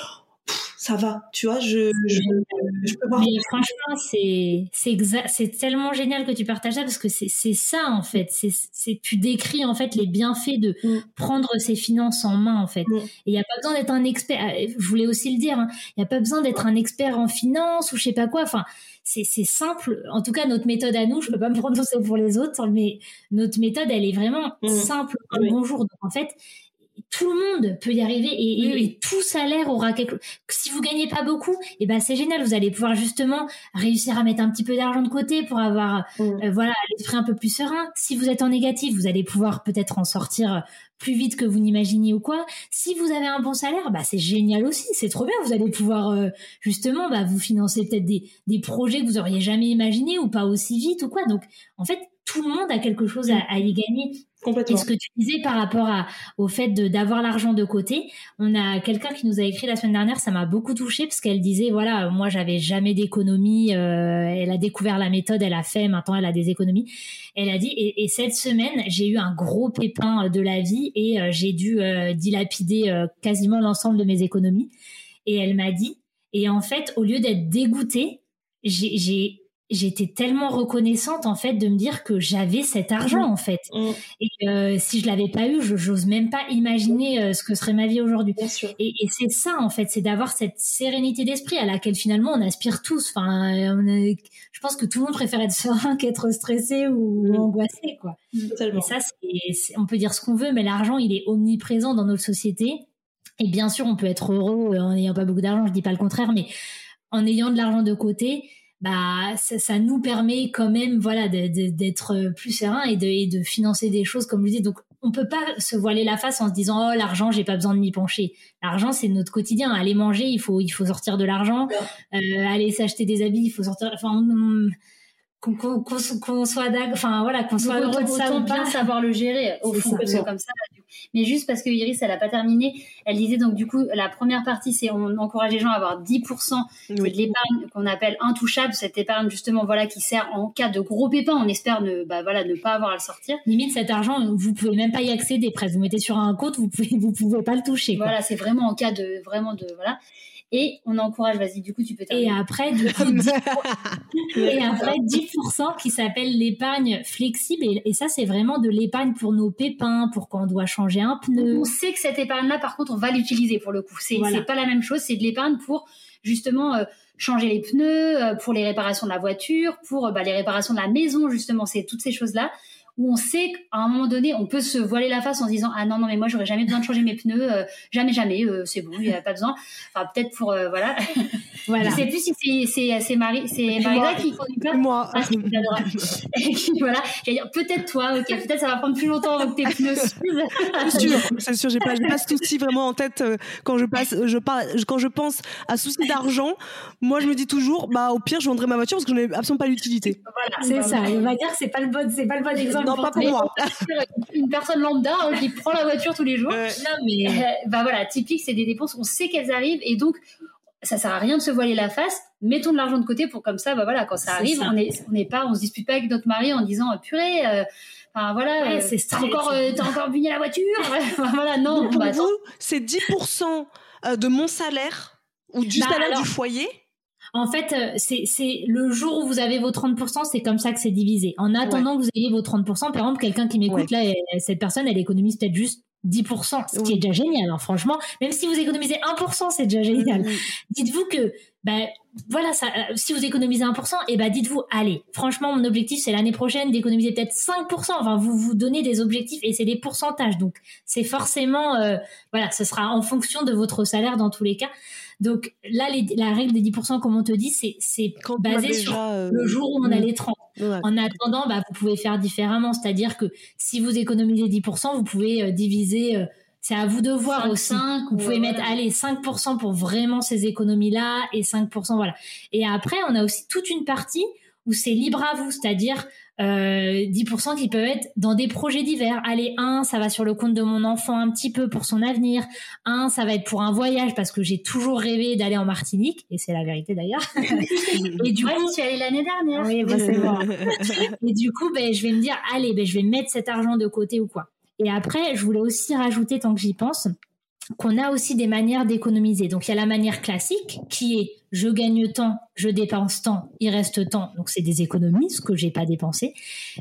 Ça va, tu vois, je, je, peux voir. Mais franchement, c'est c'est tellement génial que tu partages ça parce que c'est ça en fait. C'est tu décris en fait les bienfaits de mm. prendre ses finances en main en fait. Mm. Et il n'y a pas besoin d'être un expert. Euh, je voulais aussi le dire. Hein, il n'y a pas besoin d'être un expert en finance ou je sais pas quoi. Enfin, c'est simple. En tout cas, notre méthode à nous, je peux pas me prononcer pour les autres, mais notre méthode, elle est vraiment mmh. simple. bonjour. Donc, en fait, tout le monde peut y arriver et, tout salaire aura quelque si vous gagnez pas beaucoup et eh ben c'est génial. Vous allez pouvoir justement réussir à mettre un petit peu d'argent de côté pour avoir mmh. euh, voilà l'esprit un peu plus serein si vous êtes en négatif vous allez pouvoir peut-être en sortir plus vite que vous n'imaginiez ou quoi. Si vous avez un bon salaire bah c'est génial aussi. C'est trop bien. Vous allez pouvoir euh, justement bah vous financer peut-être des des projets que vous auriez jamais imaginé ou pas aussi vite ou quoi. Donc en fait tout le monde a quelque chose à, à y gagner Complètement. Et ce que tu disais par rapport au fait d'avoir l'argent de côté, on a quelqu'un qui nous a écrit la semaine dernière, ça m'a beaucoup touché parce qu'elle disait voilà, moi j'avais jamais d'économie, euh, elle a découvert la méthode, elle a fait, maintenant elle a des économies. Elle a dit et, et cette semaine j'ai eu un gros pépin de la vie et euh, j'ai dû euh, dilapider euh, quasiment l'ensemble de mes économies. Et elle m'a dit et en fait au lieu d'être dégoûtée, j'ai j'étais tellement reconnaissante en fait de me dire que j'avais cet argent en fait. Mm. Et euh, si je l'avais pas eu, je j'ose même pas imaginer euh, ce que serait ma vie aujourd'hui. Et, et c'est ça en fait, c'est d'avoir cette sérénité d'esprit à laquelle finalement on aspire tous. Enfin, on je pense que tout le monde préfère être serein [laughs] qu'être stressé ou, mm. angoissé quoi. Et ça, c'est, on peut dire ce qu'on veut, mais l'argent il est omniprésent dans notre société. Et bien sûr, on peut être heureux en n'ayant pas beaucoup d'argent. Je dis pas le contraire, mais en ayant de l'argent de côté, bah ça, ça, nous permet quand même voilà d'être plus serein et de, et de financer des choses comme je dis donc on peut pas se voiler la face en se disant oh l'argent j'ai pas besoin de m'y pencher. L'argent c'est notre quotidien. Aller manger il faut il faut sortir de l'argent. Euh, aller s'acheter des habits il faut sortir enfin qu'on soit enfin voilà qu'on soit heureux de ça bien savoir le gérer au fond comme ça. Mais juste parce que Iris elle a pas terminé elle disait donc du coup la première partie c'est on encourage les gens à avoir 10% de l'épargne qu'on appelle intouchable cette épargne justement voilà qui sert en cas de gros pépins. On espère ne bah voilà ne pas avoir à le sortir. Limite cet argent vous pouvez même pas y accéder. Presque vous mettez sur un compte vous pouvez vous pouvez pas le toucher voilà c'est vraiment en cas de vraiment de voilà et on encourage, vas-y, du coup, tu peux terminer. Et après, du coup, [laughs] 10%, et après, 10% qui s'appelle l'épargne flexible. Et, ça, c'est vraiment de l'épargne pour nos pépins, pour quand on doit changer un pneu. On sait que cette épargne-là, par contre, on va l'utiliser pour le coup. C'est n'est pas la même chose. C'est de l'épargne pour, justement, euh, changer les pneus, euh, pour les réparations de la voiture, pour euh, bah, les réparations de la maison, justement. C'est toutes ces choses-là où on sait qu'à un moment donné, on peut se voiler la face en se disant ah non non mais moi j'aurais jamais besoin de changer mes pneus, euh, jamais jamais, euh, c'est bon, il n'y a pas besoin. Enfin peut-être pour euh, voilà. [laughs] Voilà. Je sais plus si c'est c'est Marie c'est Marisa qui conduit pas. Moi. Ah, [laughs] voilà. Peut-être toi. Ok. Peut-être ça va prendre plus longtemps avant que tes pneus C'est sûr. C'est sûr. J'ai pas j'ai pas ce souci vraiment en tête euh, quand je passe je parle quand je pense à souci d'argent. Moi je me dis toujours bah au pire je vendrai ma voiture parce que j'en ai absolument pas l'utilité. Voilà. C'est ça. On va dire que c'est pas le bon c'est pas le bon exemple. Non pas pour moi. [laughs] Une personne lambda hein, qui prend la voiture tous les jours. Non mais euh, bah voilà typique c'est des dépenses on sait qu'elles arrivent et donc ça sert à rien de se voiler la face. Mettons de l'argent de côté pour comme ça, bah voilà, quand ça arrive, on est, on n'est pas, on se dispute pas avec notre mari en disant purée. Euh, enfin voilà, c'est t'as encore, euh, t'as encore bugné la voiture. [laughs] voilà, non. pour bah, vous, c'est 10% euh, de mon salaire ou du bah, salaire du foyer? En fait, c'est le jour où vous avez vos 30%, c'est comme ça que c'est divisé. En attendant que vous ayez vos 30%, par exemple, quelqu'un qui m'écoute là, cette personne, elle économise peut-être juste 10%, ce qui est déjà génial, hein, franchement. Même si vous économisez 1%, c'est déjà génial. Dites-vous que, ben, voilà, ça, euh, si vous économisez 1%, et eh ben, dites-vous, allez, franchement, mon objectif, c'est l'année prochaine d'économiser peut-être 5%. Enfin, vous vous donnez des objectifs et c'est des pourcentages. Donc, c'est forcément, euh, voilà, ce sera en fonction de votre salaire dans tous les cas. Donc là, la règle des 10%, comme on te dit, c'est, c'est basé sur euh, le jour où on a les 30. En attendant, bah, vous pouvez faire différemment. C'est-à-dire que si vous économisez 10%, vous pouvez euh, diviser... Euh, c'est à vous de voir au 5, vous pouvez mettre allez 5% pour vraiment ces économies là et 5% voilà. Et après on a aussi toute une partie où c'est libre à vous, c'est-à-dire euh, 10% qui peuvent être dans des projets divers. Allez, un, ça va sur le compte de mon enfant un petit peu pour son avenir. Un, ça va être pour un voyage parce que j'ai toujours rêvé d'aller en Martinique et c'est la vérité d'ailleurs. [laughs] et du coup, tu es allée l'année dernière. Oui, bah, c'est bon. [laughs] et du coup, ben, je vais me dire, allez, ben, je vais mettre cet argent de côté ou quoi. Et après, je voulais aussi rajouter, tant que j'y pense, qu'on a aussi des manières d'économiser. Donc il y a la manière classique qui est je gagne temps, je dépense temps, il reste temps. Donc c'est des économies, ce que j'ai pas dépensé.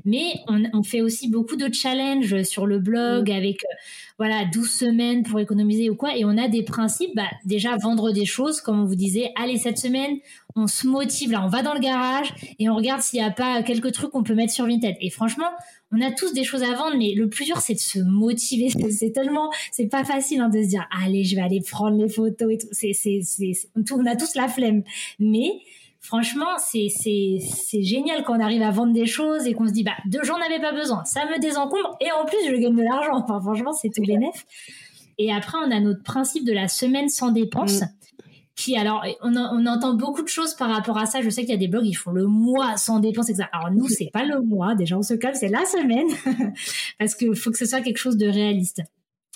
Mais on, fait aussi beaucoup de challenges sur le blog mm. avec euh, voilà 12 semaines pour économiser ou quoi. Et on a des principes. Bah, déjà vendre des choses, comme on vous disait. Allez cette semaine, on se motive là, on va dans le garage et on regarde s'il n'y a pas quelques trucs qu'on peut mettre sur Vinted. Et franchement, on a tous des choses à vendre, mais le plus dur, c'est de se motiver. C'est tellement, c'est pas facile hein, de se dire, allez, je vais aller prendre les photos et tout. C'est, c'est, c'est, on a tous la flemme. Mais franchement, c'est, c'est, c'est génial quand on arrive à vendre des choses et qu'on se dit, bah, deux j'en avais pas besoin. Ça me désencombre et en plus, je gagne de l'argent. Enfin, franchement, c'est tout bénef. Et après, on a notre principe de la semaine sans dépenses. Mm qui alors on, on, entend beaucoup de choses par rapport à ça. Je sais qu'il y a des blogs ils font le mois sans dépenses etc. Alors nous c'est pas le mois, déjà on se calme, c'est la semaine [laughs] parce qu'il faut que ce soit quelque chose de réaliste.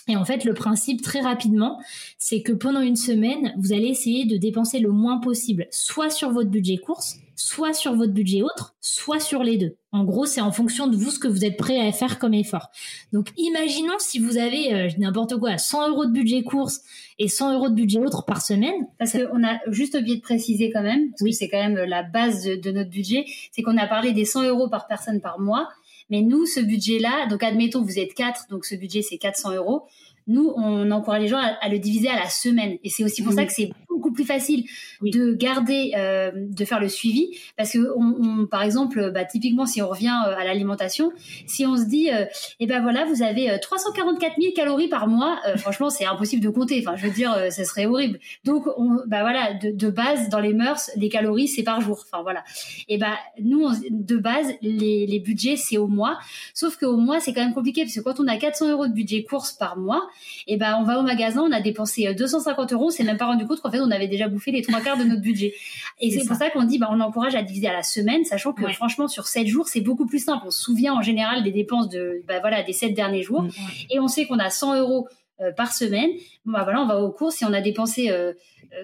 Et en fait, le principe très rapidement, c'est que pendant une semaine, vous allez essayer de dépenser le moins possible, soit sur votre budget course, soit sur votre budget autre, soit sur les deux. En gros, c'est en fonction de vous ce que vous êtes prêt à faire comme effort. Donc, imaginons si vous avez euh, n'importe quoi, 100 euros de budget course et 100 euros de budget autre par semaine. Parce qu'on a juste oublié de préciser quand même, parce oui. que c'est quand même la base de, notre budget, c'est qu'on a parlé des 100 euros par personne par mois. Mais nous, ce budget-là, donc admettons, vous êtes quatre, donc ce budget, c'est 400 euros nous, on encourage les gens à, le diviser à la semaine. Et c'est aussi pour ça que c'est beaucoup plus facile de garder, euh, de faire le suivi. Parce que, on, par exemple, bah, typiquement, si on revient euh, à l'alimentation, si on se dit, euh, eh ben voilà, vous avez 344 000 calories par mois, [laughs] franchement, c'est impossible de compter. Enfin, je veux dire, ce serait horrible. Donc, on, bah voilà, de, de, base, dans les mœurs, les calories, c'est par jour. Enfin, voilà. Et ben, nous, de base, les, les budgets, c'est au mois. Sauf qu'au mois, c'est quand même compliqué parce que quand on a 400 euros de budget course par mois, et ben on va au magasin, on a dépensé 250 euh, euros, on s'est même pas rendu compte qu'en fait on avait déjà bouffé les trois quarts de notre budget. Et c'est pour ça qu'on dit, bah, on encourage à diviser à la semaine, sachant que franchement sur 7 jours c'est beaucoup plus simple. On se souvient en général des dépenses de, bah, voilà, des 7 derniers jours, mm. et on sait qu'on a 100 euros euh, par semaine. bah voilà, on va aux courses et on a dépensé euh,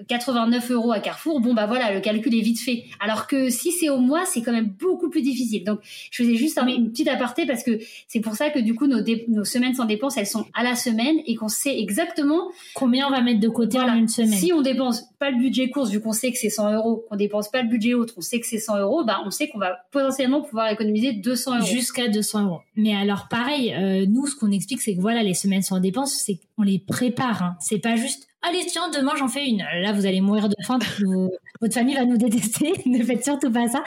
89 euros à Carrefour, bon bah voilà, le calcul est vite fait. Alors que si c'est au mois, c'est quand même beaucoup plus difficile. Donc je faisais juste un, une petite aparté parce que c'est pour ça que du coup nos, nos, semaines sans dépenses, elles sont à la semaine et qu'on sait exactement combien on va mettre de côté en une semaine? Si on dépense pas le budget course, vu qu'on sait que c'est 100 euros, qu'on dépense pas le budget autre, on sait que c'est 100 euros, bah on sait qu'on va potentiellement pouvoir économiser 200 euros. Jusqu'à 200 euros. Mais alors pareil, euh, nous ce qu'on explique, c'est que voilà, les semaines sans dépenses, c'est qu'on les prépare. Hein. C'est pas juste allez tiens demain j'en fais une. Là vous allez mourir de faim [laughs] votre famille va nous détester. [laughs] Ne faites surtout pas ça.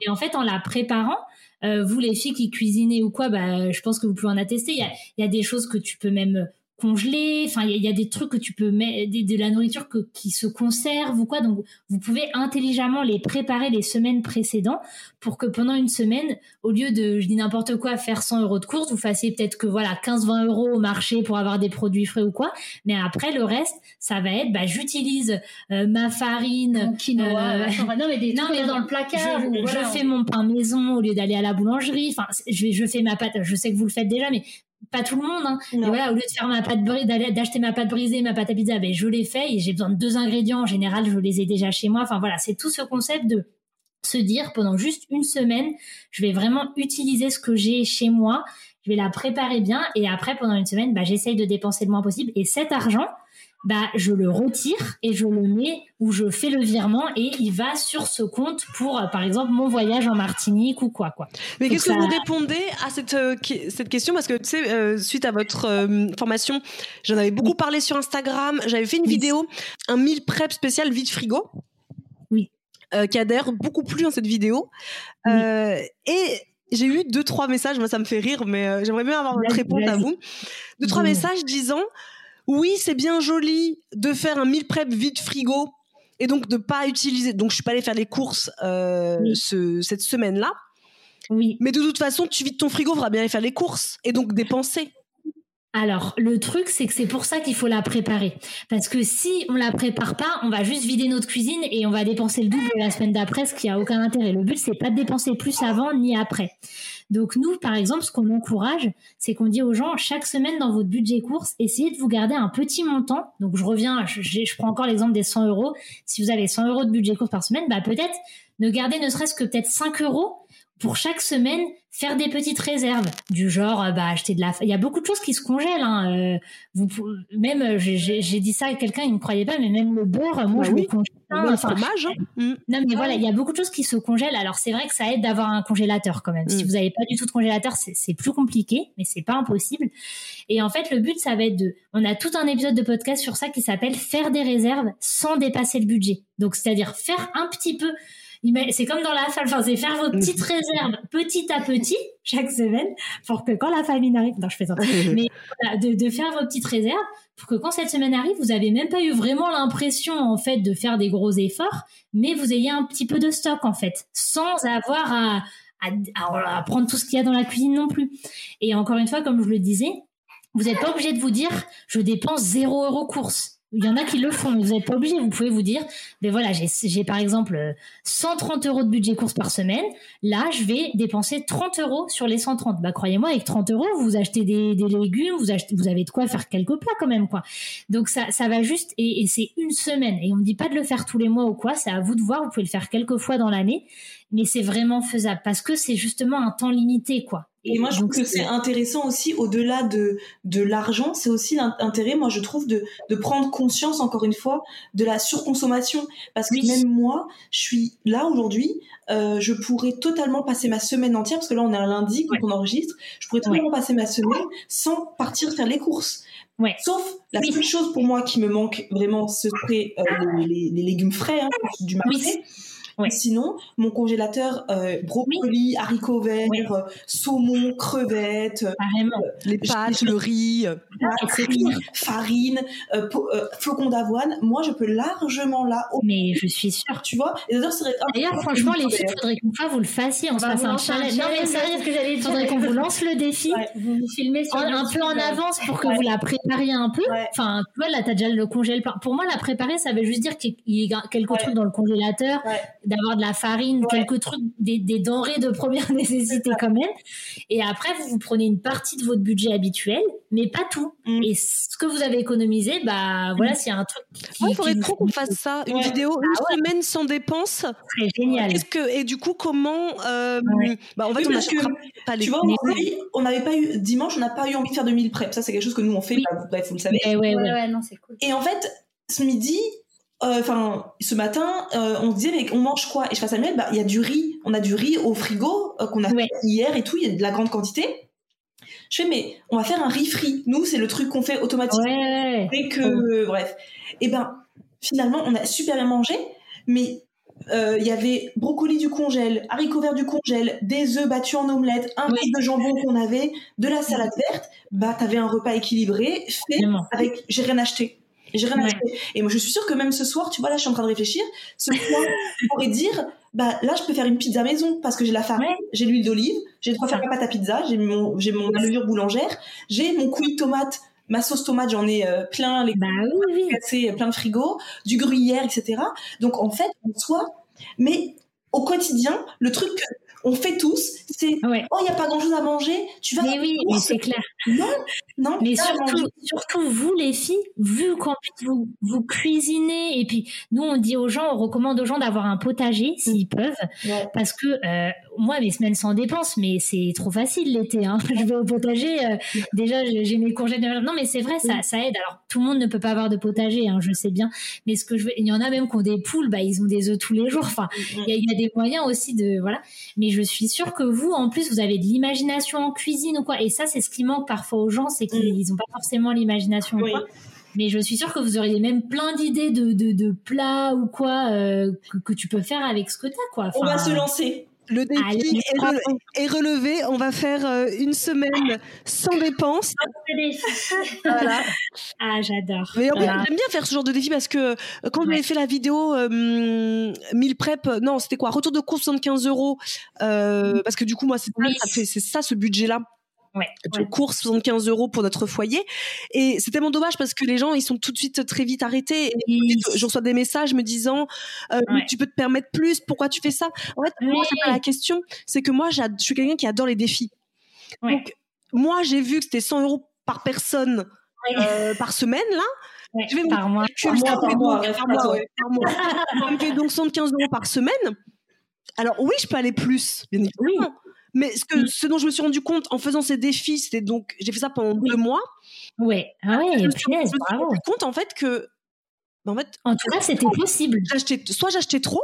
Et en fait en la préparant euh, vous les filles qui cuisinez ou quoi bah je pense que vous pouvez en attester. Il y a, il y a des choses que tu peux même congelé. Enfin, il y, a des trucs que tu peux mettre, de, la nourriture que, qui se conserve ou quoi. Donc, vous pouvez intelligemment les préparer les semaines précédentes pour que pendant une semaine, au lieu de, je dis n'importe quoi, faire 100 euros de course, vous fassiez peut-être que voilà 15-20 euros au marché pour avoir des produits frais ou quoi. Mais après, le reste, ça va être, bah, j'utilise euh, ma farine, quinoa, euh, non mais des non, mais dans le placard. Je, je fais mon pain maison au lieu d'aller à la boulangerie. Enfin, je, je fais ma pâte. Je sais que vous le faites déjà, mais pas tout le monde. Hein. voilà, au lieu de faire ma pâte d'acheter ma pâte brisée, ma pâte à pizza, ben je l'ai fait et j'ai besoin de deux ingrédients. En général, je les ai déjà chez moi. Enfin voilà, c'est tout ce concept de se dire pendant juste une semaine, je vais vraiment utiliser ce que j'ai chez moi. Je vais la préparer bien et après pendant une semaine, bah, j'essaye de dépenser le moins possible. Et cet argent, bah, je le retire et je le mets ou je fais le virement et il va sur ce compte pour, euh, par exemple, mon voyage en Martinique ou quoi, quoi. Mais qu'est-ce que vous répondez à cette, euh, cette question? Parce que, tu sais, euh, suite à votre formation, j'en avais beaucoup parlé sur Instagram. J'avais fait une vidéo, un meal prep spécial vide frigo. Oui. qui adhère beaucoup plus dans cette vidéo. et j'ai eu deux, trois messages. Moi, ça me fait rire, mais j'aimerais bien avoir votre réponse à vous. Deux, trois messages disant oui, c'est bien joli de faire un meal prep vide frigo et donc de pas utiliser. Donc je suis pas allée faire les courses euh, cette semaine-là. Oui. Mais de toute façon, tu vides ton frigo, faudra bien aller faire les courses et donc dépenser. Alors, le truc, c'est que c'est pour ça qu'il faut la préparer. Parce que si on la prépare pas, on va juste vider notre cuisine et on va dépenser le double la semaine d'après, ce qui a aucun intérêt. Le but, c'est pas de dépenser plus avant ni après. Donc, nous, par exemple, ce qu'on encourage, c'est qu'on dit aux gens, chaque semaine dans votre budget course, essayez de vous garder un petit montant. Donc, je reviens, je, prends encore l'exemple des 100 euros. Si vous avez 100 euros de budget course par semaine, bah, peut-être ne gardez ne serait-ce que peut-être 5 euros pour chaque semaine faire des petites réserves du genre euh, bah acheter de la il y a beaucoup de choses qui se congèlent hein. Euh, vous même euh, j'ai dit ça à quelqu'un il me croyait pas mais même le beurre moi bah je oui. congèle le fromage hein. mm. non mais voilà il y a beaucoup de choses qui se congèlent alors c'est vrai que ça aide d'avoir un congélateur quand même si mm. vous n'avez pas du tout de congélateur c'est plus compliqué mais c'est pas impossible et en fait le but ça va être de on a tout un épisode de podcast sur ça qui s'appelle faire des réserves sans dépasser le budget donc c'est à dire faire un petit peu c'est comme dans la salle, enfin, c'est faire vos petites [laughs] réserves petit à petit chaque semaine pour que quand la famille arrive, non, je fais ça, [laughs] mais de, faire vos petites réserves pour que quand cette semaine arrive, vous avez même pas eu vraiment l'impression en fait de faire des gros efforts, mais vous ayez un petit peu de stock en fait, sans avoir à, à, à prendre tout ce qu'il y a dans la cuisine non plus. Et encore une fois, comme je le disais, vous n'êtes pas obligé de vous dire je dépense 0 euro course il y en a qui le font, vous n'êtes pas obligé. Vous pouvez vous dire, mais voilà, j'ai par exemple 130 euros de budget course par semaine. Là, je vais dépenser 30 euros sur les 130. Bah, croyez-moi, avec 30 euros, vous achetez des, légumes, vous, avez de quoi faire quelques plats quand même, quoi. Donc ça, va juste, et, et c'est une semaine. Et on ne dit pas de le faire tous les mois ou quoi. C'est à vous de voir. Vous pouvez le faire quelques fois dans l'année, mais c'est vraiment faisable parce que c'est justement un temps limité, quoi. Et moi, je trouve que c'est intéressant aussi, au-delà de, de l'argent, c'est aussi l'intérêt, moi, je trouve, de, de prendre conscience, encore une fois, de la surconsommation. Parce que même moi, je suis là aujourd'hui, euh, je pourrais totalement passer ma semaine entière, parce que là, on est un lundi quand on enregistre, je pourrais totalement passer ma semaine sans partir faire les courses. Ouais. Sauf la seule chose pour moi qui me manque vraiment, ce serait euh, les, les, légumes frais hein, du marché. Sinon, mon congélateur, euh, brocoli, haricots verts, euh, saumon, crevettes, euh, les pâtes, le riz, farine, flocons d'avoine. Moi, je peux largement là. Mais je suis sûre. Tu vois? D'ailleurs, franchement, les filles, il faudrait qu'on vous le fassiez. On se fasse un challenge. Non, mais sérieux, que j'allais Faudrait qu'on vous lance le défi. Vous vous filmez sur un peu en avance pour que vous la prépariez un peu. Enfin, tu vois, là, t'as déjà le congélateur. Pour moi, la préparer, ça veut juste dire qu'il y a quelques trucs dans le congélateur d'avoir de la farine, quelques trucs, des, denrées de première [laughs] nécessité quand même. Et après, vous vous prenez une partie de votre budget habituel, mais pas tout. Mm. Et ce que vous avez économisé, bah voilà, s'il y a un truc. il faudrait trop qu'on fasse ça, une vidéo, une ah semaine sans dépenses. Très génial. que et du coup comment euh, bah, on va pas les. Tu vois, on n'avait pas eu dimanche, on n'a pas eu envie de faire de mille prep. Ça, c'est quelque chose que nous on fait. Bah, bref, vous le savez. ouais, ouais, ouais, non, c'est cool. Et en fait, ce midi, euh, enfin ce matin euh, on se disait mais on mange quoi? Et je fais à Samuel bah il y a du riz. On a du riz au frigo euh, qu'on a fait hier et tout. Il y a de la grande quantité. Je fais mais on va faire un riz frit. Nous c'est le truc qu'on fait automatiquement et que bref. Et ben finalement on a super bien mangé. Mais il y avait brocoli du congèle, haricots verts du congèle, des œufs battus en omelette, un oui. de jambon qu'on avait, de la salade verte, bah t'avais un repas équilibré fait avec j'ai rien acheté. J'ai rien acheté. Et moi je suis sûre que même ce soir, tu vois là je suis en train de réfléchir, ce soir [laughs] je pourrais dire bah là je peux faire une pizza maison parce que j'ai la farine, j'ai l'huile d'olive, j'ai de quoi faire ma pâte à pizza, j'ai mon j'ai mon levure boulangère, j'ai mon coulis de tomate ma sauce tomate, j'en ai euh, plein les bah, oui, cassés, plein de frigo, du gruyère, etc. Donc en fait, en soi, mais au quotidien, le truc on fait tous, c'est oh il y a pas grand chose à manger, tu vas. Mais oui, mais c'est clair. Non, non. Mais surtout, surtout vous les filles, vu qu'en plus vous vous cuisinez et puis nous on dit aux gens, on recommande aux gens d'avoir un potager s'ils peuvent, parce que euh, moi mes semaines sans dépenses, mais c'est trop facile l'été. Hein. [laughs] Je vais au potager, euh, déjà j'ai mes courgettes. Non mais c'est vrai, ça ça aide. Alors tout le monde ne peut pas avoir de potager, hein, je sais bien, mais ce que je veux, il y en a même qui ont des poules, bah ils ont des œufs tous les jours. Enfin, il y, y, a des moyens aussi de voilà. Mais je suis sûre que vous, en plus, vous avez de l'imagination en cuisine ou quoi. Et ça, c'est ce qui manque parfois aux gens, c'est qu'ils n'ont pas forcément l'imagination quoi. Mais je suis sûre que vous auriez même plein d'idées de, de, de, plats ou quoi euh, que, que, tu peux faire avec ce que tu as. Quoi. Enfin, On va se lancer. Le défi Allez, est, re est, relevé. On va faire euh, une semaine sans dépenses. voilà. [laughs] Ah, j'adore. Mais voilà. j'aime bien faire ce genre de défi parce que euh, quand ouais. j'avais fait la vidéo euh, 1000 prep, non, c'était quoi? Retour de course 75 euros. Euh, parce que du coup, moi, c'est oui. ça, ça, ce budget-là. Ouais, de ouais. course 75 euros pour notre foyer. Et c'est tellement dommage parce que les gens ils sont tout de suite très vite arrêtés. Et je reçois des messages me disant euh, ouais. tu peux te permettre plus pourquoi tu fais ça? En fait moi c'est pas la question. C'est que moi je suis quelqu'un qui adore les défis. Donc moi j'ai vu que c'était 100 euros par personne euh, par semaine là. Je vais me par mois, je fais donc 75 euros par semaine. Alors oui je peux aller plus bien évidemment. oui. Mais ce, que, ce dont je me suis rendu compte en faisant ces défis, c'était donc, j'ai fait ça pendant oui. deux mois. Ouais, ah ouais, je me suis, je me suis rendu compte en fait que, en fait, en tout cas, c'était possible. J'achetais, soit j'achetais trop.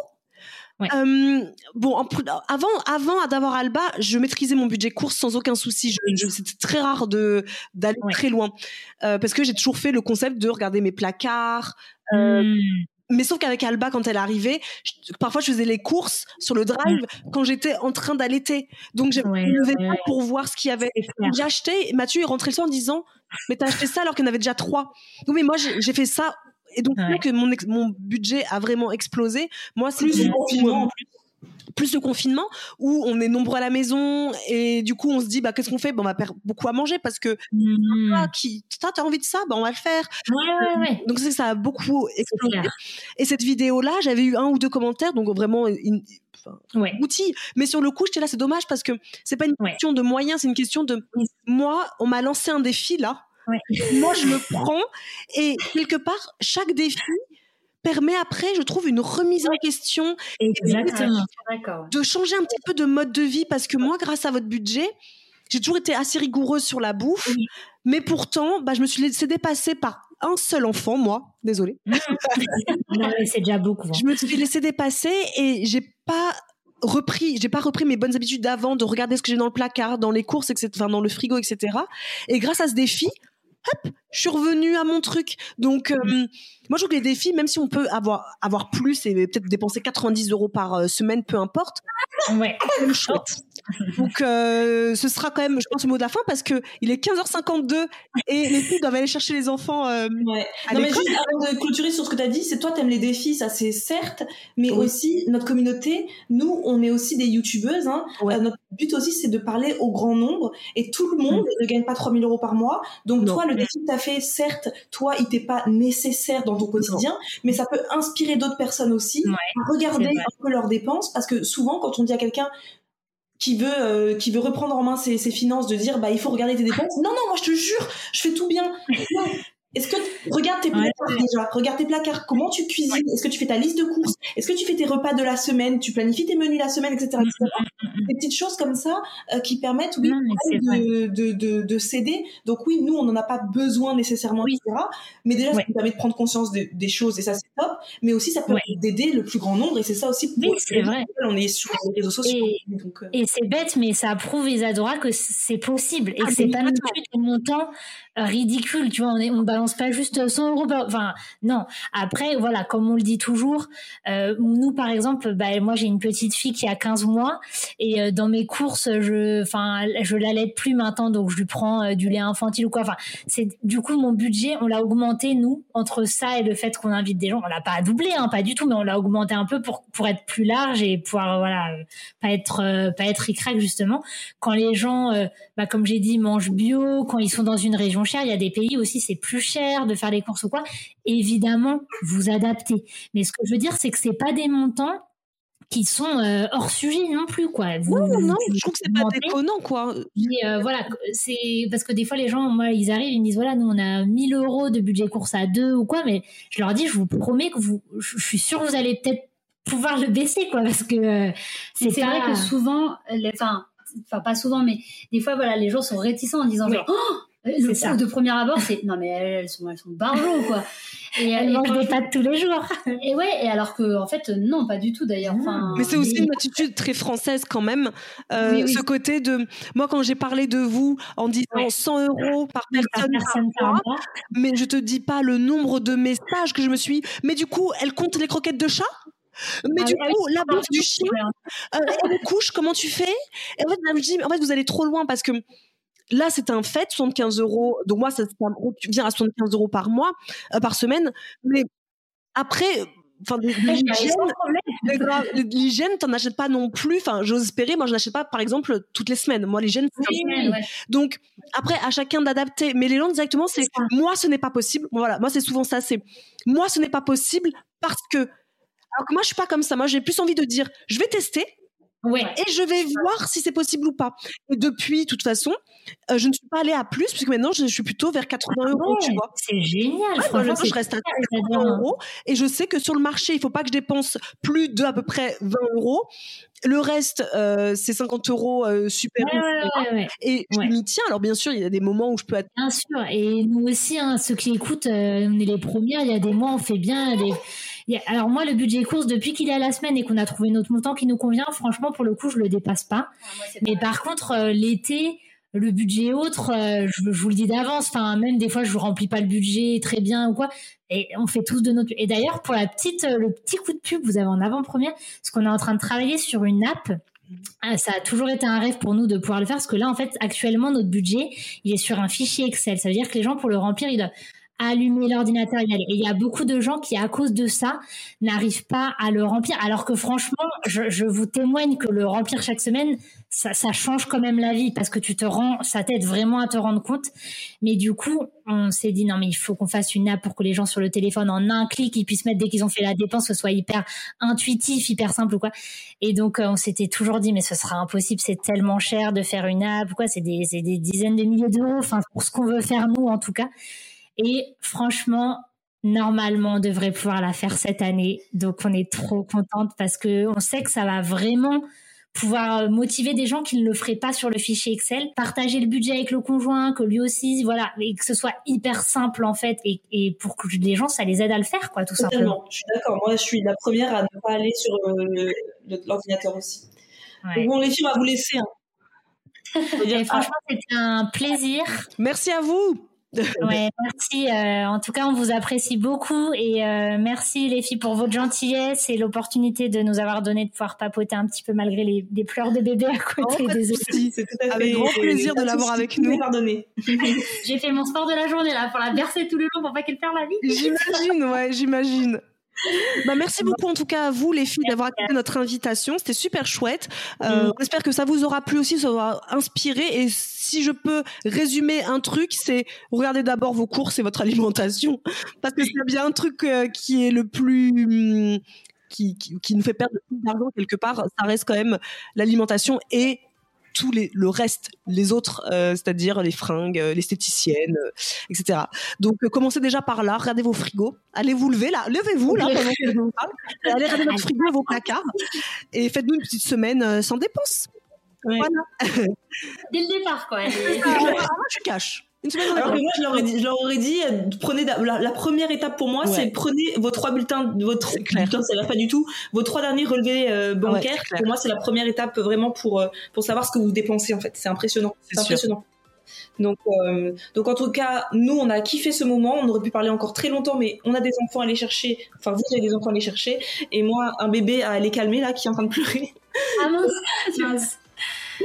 Ouais. Euh, bon, en, avant, avant d'avoir Alba, je maîtrisais mon budget course sans aucun souci. C'était très rare de d'aller ouais. très loin euh, parce que j'ai toujours fait le concept de regarder mes placards, euh, mmh mais sauf qu'avec Alba, quand elle arrivait, je, parfois je faisais les courses sur le drive mmh. quand j'étais en train d'allaiter. Donc je ouais, ne levais ouais, pas pour voir ce qu'il y avait. J'ai acheté, Mathieu est rentré le soir en disant Mais t'as acheté ça alors qu'il y en avait déjà trois. Oui, mais moi j'ai fait ça. Et donc, ouais. que mon, mon budget a vraiment explosé. Moi, c'est plus plus plus le confinement où on est nombreux à la maison et du coup on se dit bah qu'est-ce qu'on fait? Bon, on va perdre beaucoup à manger parce que mmh. ah, qui t'as envie de ça bah on va le faire. Ouais, ouais, ouais. donc ça a beaucoup explosé. Et cette vidéo là j'avais eu un ou deux commentaires donc vraiment une, enfin, ouais. outil. Mais sur le coup j'étais là c'est dommage parce que c'est pas une question de moyens c'est une question de moi on m'a lancé un défi là. Moi je le prends et quelque part chaque défi permet après, je trouve, une remise en question. Exactement. De changer un petit peu de mode de vie parce que moi, grâce à votre budget, j'ai toujours été assez rigoureuse sur la bouffe, oui. mais pourtant, bah, je me suis laissée dépasser par un seul enfant, moi, désolée. [laughs] c'est déjà beaucoup. Hein. Je me suis laissée dépasser et j'ai pas repris, j'ai pas repris mes bonnes habitudes d'avant, de regarder ce que j'ai dans le placard, dans les courses, etc., enfin, dans le frigo, etc. Et grâce à ce défi, hop, je suis revenue à mon truc. Donc, euh, mmh. moi, je trouve que les défis, même si on peut avoir, avoir plus et peut-être dépenser 90 euros par euh, semaine, peu importe, ouais. c'est chouette. Donc, euh, ce sera quand même, je pense, le mot de la fin parce que il est 15h52 et les filles doivent aller chercher les enfants. Euh, ouais. non, mais juste avant de clôturer sur ce que tu as dit, c'est toi, t'aimes les défis, ça c'est certes, mais oui. aussi notre communauté, nous, on est aussi des youtubeuses. Hein. Ouais. Euh, notre but aussi, c'est de parler au grand nombre et tout le monde mmh. ne gagne pas 3000 euros par mois. Donc, non. toi, le défi que tu as fait, certes, toi, il t'est pas nécessaire dans ton quotidien, non. mais ça peut inspirer d'autres personnes aussi ouais. à regarder un peu leurs dépenses parce que souvent, quand on dit à quelqu'un qui veut euh, qui veut reprendre en main ses, ses, finances de dire bah il faut regarder tes dépenses non non moi je te jure je fais tout bien. [laughs] Est-ce que regarde tes placards ouais. déjà, regarde tes placards, comment tu cuisines, est-ce que tu fais ta liste de courses, est-ce que tu fais tes repas de la semaine, tu planifies tes menus la semaine, etc. etc. Des petites choses comme ça euh, qui permettent oui non, de, de, de, de, céder. Donc oui, nous on n'en a pas besoin nécessairement, oui. etc. Mais déjà ouais. ça nous permet de prendre conscience de, des choses et ça c'est top. Mais aussi ça permet d'aider le plus grand nombre et c'est ça aussi. Pour oui, c'est vrai. On est sur les réseaux sociaux. Et, donc, euh... et c'est bête, mais ça prouve Isadora que c'est possible et ah, que c'est pas non plus des montants ridicules. Tu vois, on, est, on balance pas juste 100 euros. Enfin, non. Après, voilà, comme on le dit toujours, euh, nous, par exemple, bah, moi, j'ai une petite fille qui a 15 mois et euh, dans mes courses, je, enfin, je l'allaite plus maintenant, donc je lui prends euh, du lait infantile ou quoi. Enfin, c'est du coup mon budget, on l'a augmenté nous entre ça et le fait qu'on invite des gens. On l'a pas doublé, hein, pas du tout, mais on l'a augmenté un peu pour pour être plus large et pouvoir voilà pas être pas être ricrac justement. Quand les gens, bah, comme j'ai dit, mangent bio, quand ils sont dans une région chère, il y a des pays aussi c'est plus cher de faire les courses ou quoi. Évidemment, vous adaptez. Mais ce que je veux dire, c'est que c'est pas des montants qui sont euh, hors sujet non plus quoi. non, non, je trouve que c'est pas déconnant quoi. Euh, voilà, c'est parce que des fois les gens, moi, ils arrivent, ils me disent voilà, nous on a 1000 euros de budget course à deux ou quoi, mais je leur dis, je vous promets que vous, je suis sûre que vous allez peut-être pouvoir le baisser quoi, parce que euh, c'est vrai que souvent, enfin, enfin pas souvent, mais des fois voilà, les gens sont réticents en disant genre, oh le ça. de premier abord, c'est non mais elles sont elles sont barjots quoi. [laughs] Et elles mangent des pâtes tous les jours. [laughs] et ouais, et alors que en fait non, pas du tout d'ailleurs. Enfin, mais c'est aussi une attitude très française quand même. Euh, ce côté de moi quand j'ai parlé de vous en disant 100 euros par personne, par mois, mais je te dis pas le nombre de messages que je me suis. Mais du coup, elle compte les croquettes de chat? Mais ah du coup, la bouffe du chien, euh, elle couche, comment tu fais? Et en fait, je dis, en fait, vous allez trop loin parce que Là, c'est un fait, 75 euros. Donc moi, ça, vient à 75 euros par mois, euh, par semaine. Mais après, enfin [laughs] l'hygiène t'en achètes pas non plus. Enfin j'ose espérer. Moi je n'achète pas par exemple toutes les semaines. Moi l'hygiène c'est donc après à chacun d'adapter. Mais les gens directement c'est moi ce n'est pas possible. Voilà. Moi c'est souvent ça. C'est moi ce n'est pas possible parce que alors que moi je suis pas comme ça. Moi j'ai plus envie de dire je vais tester Ouais. Et je vais voir si c'est possible ou pas. Et depuis, de toute façon, euh, je ne suis pas allée à plus, puisque maintenant, je, suis plutôt vers 80 euros, tu vois. C'est génial. franchement, je reste à 80 euros. Et je sais que sur le marché, il faut pas que je dépense plus de à peu près 20 euros. Le reste, euh, c'est 50 euros euh, super. Ouais, et je m'y tiens. Alors, bien sûr, il y a des moments où je peux être. Bien sûr. Et nous aussi, hein, ceux qui écoutent, euh, on est les premières. Il y a des mois, on fait bien. Des alors moi, le budget course, depuis qu'il est à la semaine et qu'on a trouvé notre montant qui nous convient, franchement, pour le coup, je le dépasse pas. Ah, Mais par contre, euh, l'été, le budget autre, euh, je, vous le dis d'avance. Enfin, même des fois, je ne remplis pas le budget très bien ou quoi. Et on fait tous de notre. Et d'ailleurs, pour la petite, euh, le petit coup de pub, vous avez en avant-première, parce qu'on est en train de travailler sur une app. Ah, ça a toujours été un rêve pour nous de pouvoir le faire parce que là, en fait, actuellement, notre budget, il est sur un fichier Excel. Ça veut dire que les gens, pour le remplir, ils doivent allumer l'ordinateur et Et il y a beaucoup de gens qui, à cause de ça, n'arrivent pas à le remplir. Alors que franchement, je, vous témoigne que le remplir chaque semaine, ça, change quand même la vie parce que tu te rends, ça t'aide vraiment à te rendre compte. Mais du coup, on s'est dit non mais il faut qu'on fasse une app pour que les gens sur le téléphone en un clic ils puissent mettre dès qu'ils ont fait la dépense, que ce soit hyper intuitif, hyper simple ou quoi. Et donc euh, on s'était toujours dit mais ce sera impossible, c'est tellement cher de faire une app quoi. C'est des, des dizaines de milliers d'euros, enfin pour ce qu'on veut faire nous en tout cas. Et franchement, normalement, on devrait pouvoir la faire cette année. Donc, on est trop contente parce que on sait que ça va vraiment pouvoir motiver des gens qui ne le feraient pas sur le fichier Excel, partager le budget avec le conjoint, que lui aussi, voilà, et que ce soit hyper simple en fait, et, pour que les gens, ça les aide à le faire, quoi, tout simplement. Je suis d'accord. Moi, je suis la première à ne pas aller sur euh, l'ordinateur aussi. Bon, les filles, on va vous laisser. Hein. [laughs] franchement, c'était un plaisir. Merci à vous. [laughs] ouais, merci. Euh, en tout cas, on vous apprécie beaucoup et euh, merci les filles pour votre gentillesse et l'opportunité de nous avoir donné de pouvoir papoter un petit peu malgré les, pleurs de bébé à côté des autres. C'est tout à fait avec grand plaisir de l'avoir avec nous. J'ai fait mon sport de la journée là pour la bercer tout le long pour pas qu'elle perde la vie. J'imagine, ouais, j'imagine. [laughs] Bah, merci beaucoup en tout cas à vous les filles d'avoir accepté notre invitation. C'était super chouette. Euh, mm. J'espère que ça vous aura plu aussi, ça vous aura inspiré. Et si je peux résumer un truc, c'est regardez d'abord vos courses et votre alimentation. [laughs] Parce que c'est bien un truc euh, qui est le plus... Hum, qui, qui, qui, nous fait perdre plus d'argent quelque part, ça reste quand même l'alimentation et tout les, le reste, les autres, euh, c'est-à-dire les fringues, euh, l'esthéticienne, euh, etc. Donc commencez déjà par là, regardez vos frigos, allez vous lever là, levez-vous là pendant que je vous parle, [laughs] allez regarder votre frigo et vos placards et faites-nous une petite semaine sans dépenses. Voilà. Dès le départ, quoi. [laughs] moi, je cache. Alors que moi, je leur, ai dit, je leur aurais dit, euh, prenez la, première étape pour moi, c'est prenez vos trois bulletins, ça va pas du tout, vos trois derniers relevés euh, bancaires. pour moi, c'est la première étape vraiment pour euh, pour savoir ce que vous dépensez en fait. C'est impressionnant. C'est impressionnant. Donc, euh, donc en tout cas, nous, on a kiffé ce moment. On aurait pu parler encore très longtemps, mais on a des enfants à aller chercher. Enfin, vous avez des enfants à aller chercher, et moi, un bébé à aller calmer là, qui est en train de pleurer. Ah mince, [laughs]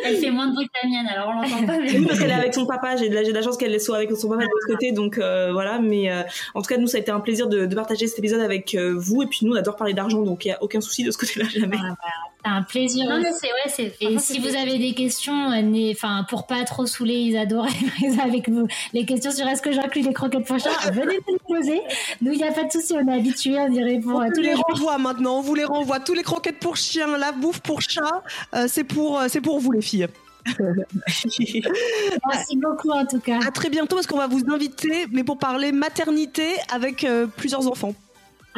Elle fait moins de bruit que la mienne, alors on l'entend pas. Mais... Oui, parce qu'elle est avec son papa. J'ai de, la chance qu'elle soit avec son papa de l'autre côté, donc euh, voilà. Mais euh, en tout cas, nous, ça a été un plaisir de, de partager cet épisode avec vous. Et puis nous, on adore parler d'argent, donc il y a aucun souci de ce côté-là jamais. Ah, bah, un plaisir. Non, mais c'est ouais, c'est. Et si vous avez des questions, euh, enfin pour pas trop saouler Isadora [laughs] avec vous, les questions sur est-ce que j'inclus les croquettes pour chat, [laughs] venez nous les poser. Nous, il n'y a pas de souci, on est habitués, on dirait pour tous les, renvoie maintenant. On vous les renvoie. Tous les croquettes pour chien, la bouffe pour chat, euh, c'est pour, euh, c'est pour vous les filles. [laughs] Merci beaucoup en tout cas. À très bientôt parce qu'on va vous inviter, mais pour parler maternité avec plusieurs enfants.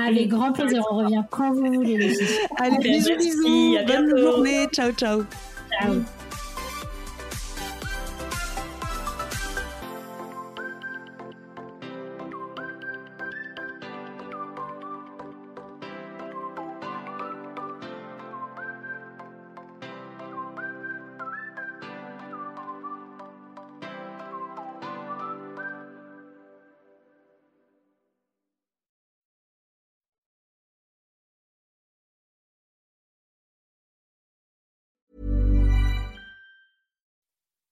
Avec grand plaisir, on revient quand vous voulez. Les Allez, bisous, bisous. Bonne journée. Ciao, ciao. Ciao.